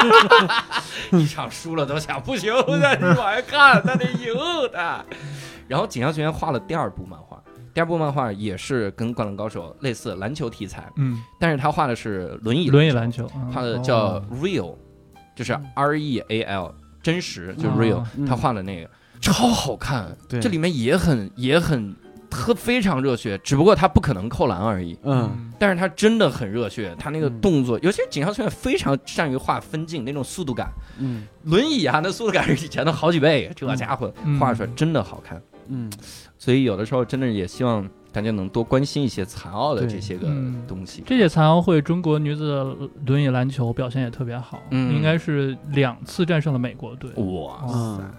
一场输了都想不行，那你往下看，那得赢的。然后锦江学院画了第二部漫画。第二部漫画也是跟《灌篮高手》类似篮球题材，嗯，但是他画的是轮椅轮椅篮球，嗯画的叫 real，就是嗯 R E A L，真实就 real，嗯。他画的那个超好看，对。这里面也很也很特非常热血，只不过他不可能扣篮而已，嗯，但是他真的很热血，他那个嗯。动作，尤其是井上学院非常善于画分镜那种速度感，嗯。轮椅啊那速度感是以前的好几倍，这家伙嗯画出来真的好看，嗯，所以有的时候真的也希望大家能多关心一些残奥的这些个嗯。东西。这届残奥会，中国女子的轮椅篮球表现也特别好，嗯。应该是两次战胜了美国队。哇塞。嗯，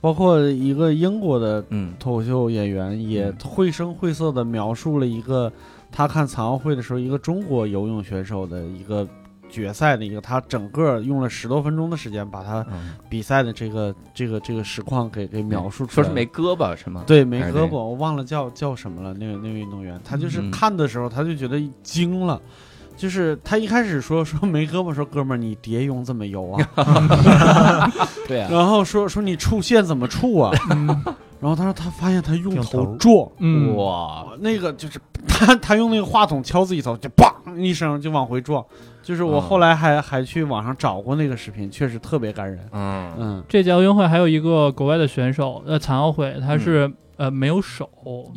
包括一个英国的嗯。脱口秀演员也嗯。绘声绘色的描述了一个他看残奥会的时候，一个中国游泳选手的一个决赛的一个，他整个用了十多分钟的时间把他嗯，比赛的这个这个这个实况给给描述出来了。说是没胳膊是吗？对没胳膊，我忘了叫叫什么了。那个那个运动员，他就是嗯看的时候他就觉得惊了。就是他一开始说说没胳膊，说哥们儿你蝶泳怎么游啊？对啊，然后说说你触线怎么触啊？嗯 然后他说他发现他用用头。头撞，嗯，哇，那个就是 他他用那个话筒敲自己头，就砰一声就往回撞。就是我嗯。后来还还去网上找过那个视频，确实特别感人。嗯。嗯。这届奥运会还有一个国外的选手，呃，残奥会，他是呃没有手，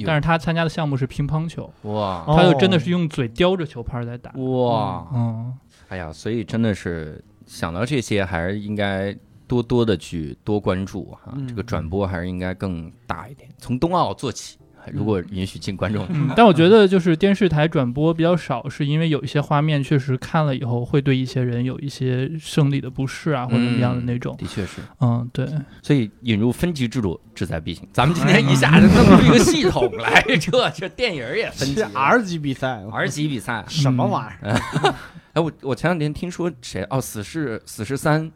但是他参加的项目是乒乓球，哇。哦他就真的是用嘴叼着球拍在打。哇，嗯，哎呀，所以真的是想到这些，还是应该多多的去多关注哈，嗯这个转播还是应该更大一点，从冬奥做起。如果允许进观众，嗯，但我觉得就是电视台转播比较少，是因为有一些画面确实看了以后会对一些人有一些生理的不适啊，或者怎么样的那种。的确是，嗯，对，所以引入分级制度志在必行。咱们今天一下子弄出一个系统来，这这电影也分级 R 级比赛，R 级比赛。什么玩意儿？哎，我我前两天听说谁哦，死侍死侍三，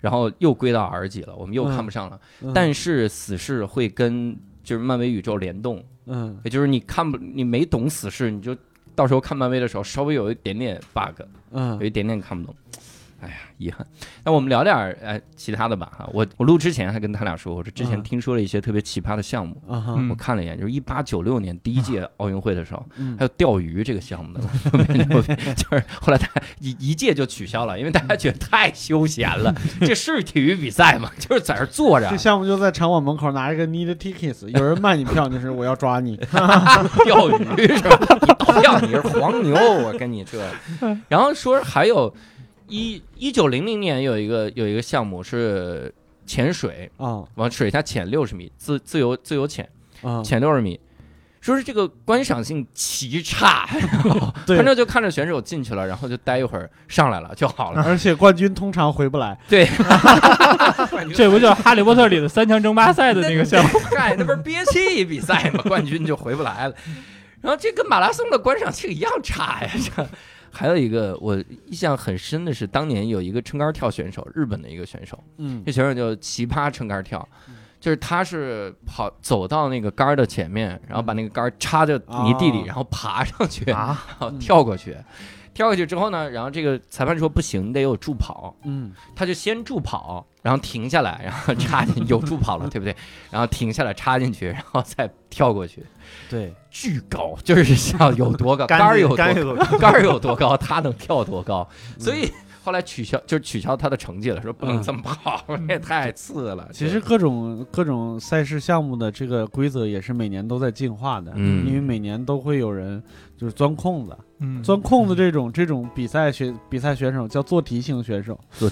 然后又归到 R 级了，我们又看不上了。嗯但是死侍会跟就是漫威宇宙联动，嗯也就是你看不你没懂死侍，你就到时候看漫威的时候稍微有一点点 bug，有嗯一点点看不懂。哎呀，遗憾。那我们聊点儿哎其他的吧哈。我我录之前还跟他俩说，我说之前嗯听说了一些特别奇葩的项目，我看了一眼，就是一八九六年第一届奥运会的时候，嗯还有钓鱼这个项目的，就是后来他一一届就取消了，因为大家觉得太休闲了，这是体育比赛吗？就是在这坐着这项目就在场馆门口拿一个 need tickets，有人卖你票，就是我要抓你。钓鱼是吧？你倒吊你是黄牛，我跟你这。然后说还有一一九零零年有一个有一个项目是潜水，啊往水下潜六十米，自自由自由潜，啊，潜六十米。说是这个观赏性极差，对反正就看着选手进去了，然后就待一会儿上来了就好了。而且冠军通常回不来。对，这不就是《哈利波特》里的三强争霸赛的那个项目？嗨，那不是憋气比赛吗？冠军就回不来了。然后这跟马拉松的观赏性一样差呀！这还有一个我印象很深的是，当年有一个撑杆跳选手，日本的一个选手，嗯。这选手叫奇葩撑杆跳，就是他是跑走到那个杆儿的前面，然后把那个杆儿插在泥地里，哦。然后爬上去，啊，然后跳过去。跳过去之后呢，然后这个裁判说不行，你得有助跑，嗯。他就先助跑，然后停下来，然后插进有助跑了，对不对？然后停下来插进去，然后再跳过去，对，巨高，就是像有多高，杆杆儿有多杆有 杆儿有多高，他能跳多高，所以后来取消，就是取消他的成绩了，说不能这么跑，这也太次了。其实各种各种赛事项目的这个规则也是每年都在进化的，嗯。因为每年都会有人就是钻空子，嗯，钻空子这种这种比赛选比赛选手叫做题型选手，做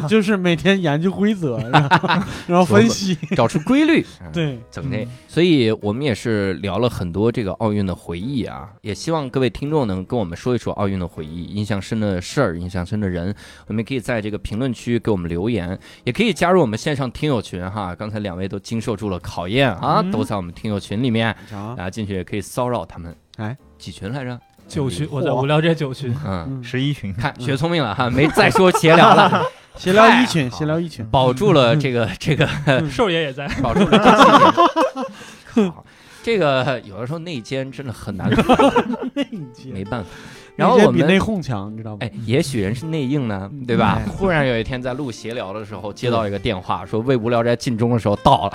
就就是每天研究规则，然后 然后分析，找出规律，嗯对，整这，所以我们也是聊了很多这个奥运的回忆啊，也希望各位听众能跟我们说一说奥运的回忆，印象深的事儿，印象深的人，我们可以在这个评论区给我们留言，也可以加入我们线上听友群哈。刚才两位都经受住了考验啊，嗯都在我们听友群里面，啊大家进去也可以骚扰他们。哎，几群来着？九群，我在无聊斋九群，嗯，嗯，十一群，看学聪明了哈，没再说闲聊 了，闲聊一群，闲聊一群，保住了这个这个 兽爷也在。保住了这气氛。靠，这个有的时候内奸真的很难，没办法。然后我们比内讧强，你知道吗？哎，也许人是内应呢，对吧？忽然有一天在录闲聊的时候接到一个电话，说《为无聊斋》进中的时候到了。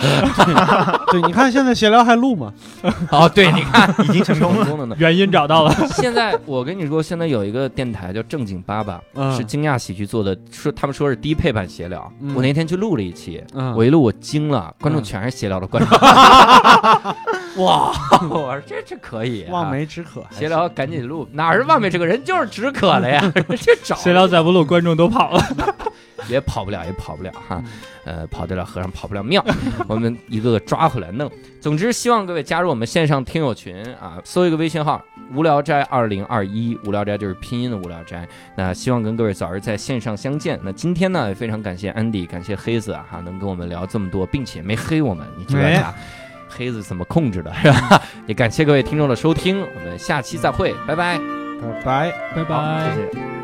对，你看现在闲聊还录吗？哦，对，你看已经成功了。呢。原因找到了，现在我跟你说，现在有一个电台叫正经八百，嗯是惊讶喜剧做的，说他们说是低配版闲聊。嗯我那天去录了一期，嗯我一录我惊了，观众嗯全是闲聊的观众。哇，我说这这可以啊，望梅止渴，闲聊赶紧录，哪是望梅止渴，人就是止渴了呀，这找闲聊再不录，观众都跑了。也跑不了，也跑不了哈嗯，呃，跑得了和尚跑不了庙，我们一个个抓回来弄。总之，希望各位加入我们线上听友群啊，搜一个微信号“无聊斋二零二一”，无聊斋就是拼音的无聊斋。那希望跟各位早日在线上相见。那今天呢，也非常感谢安迪，感谢黑子啊，哈，能跟我们聊这么多，并且没黑我们，你这没啊。黑子怎么控制的，是吧？也感谢各位听众的收听，我们下期再会，拜拜。拜拜。拜，拜谢。谢。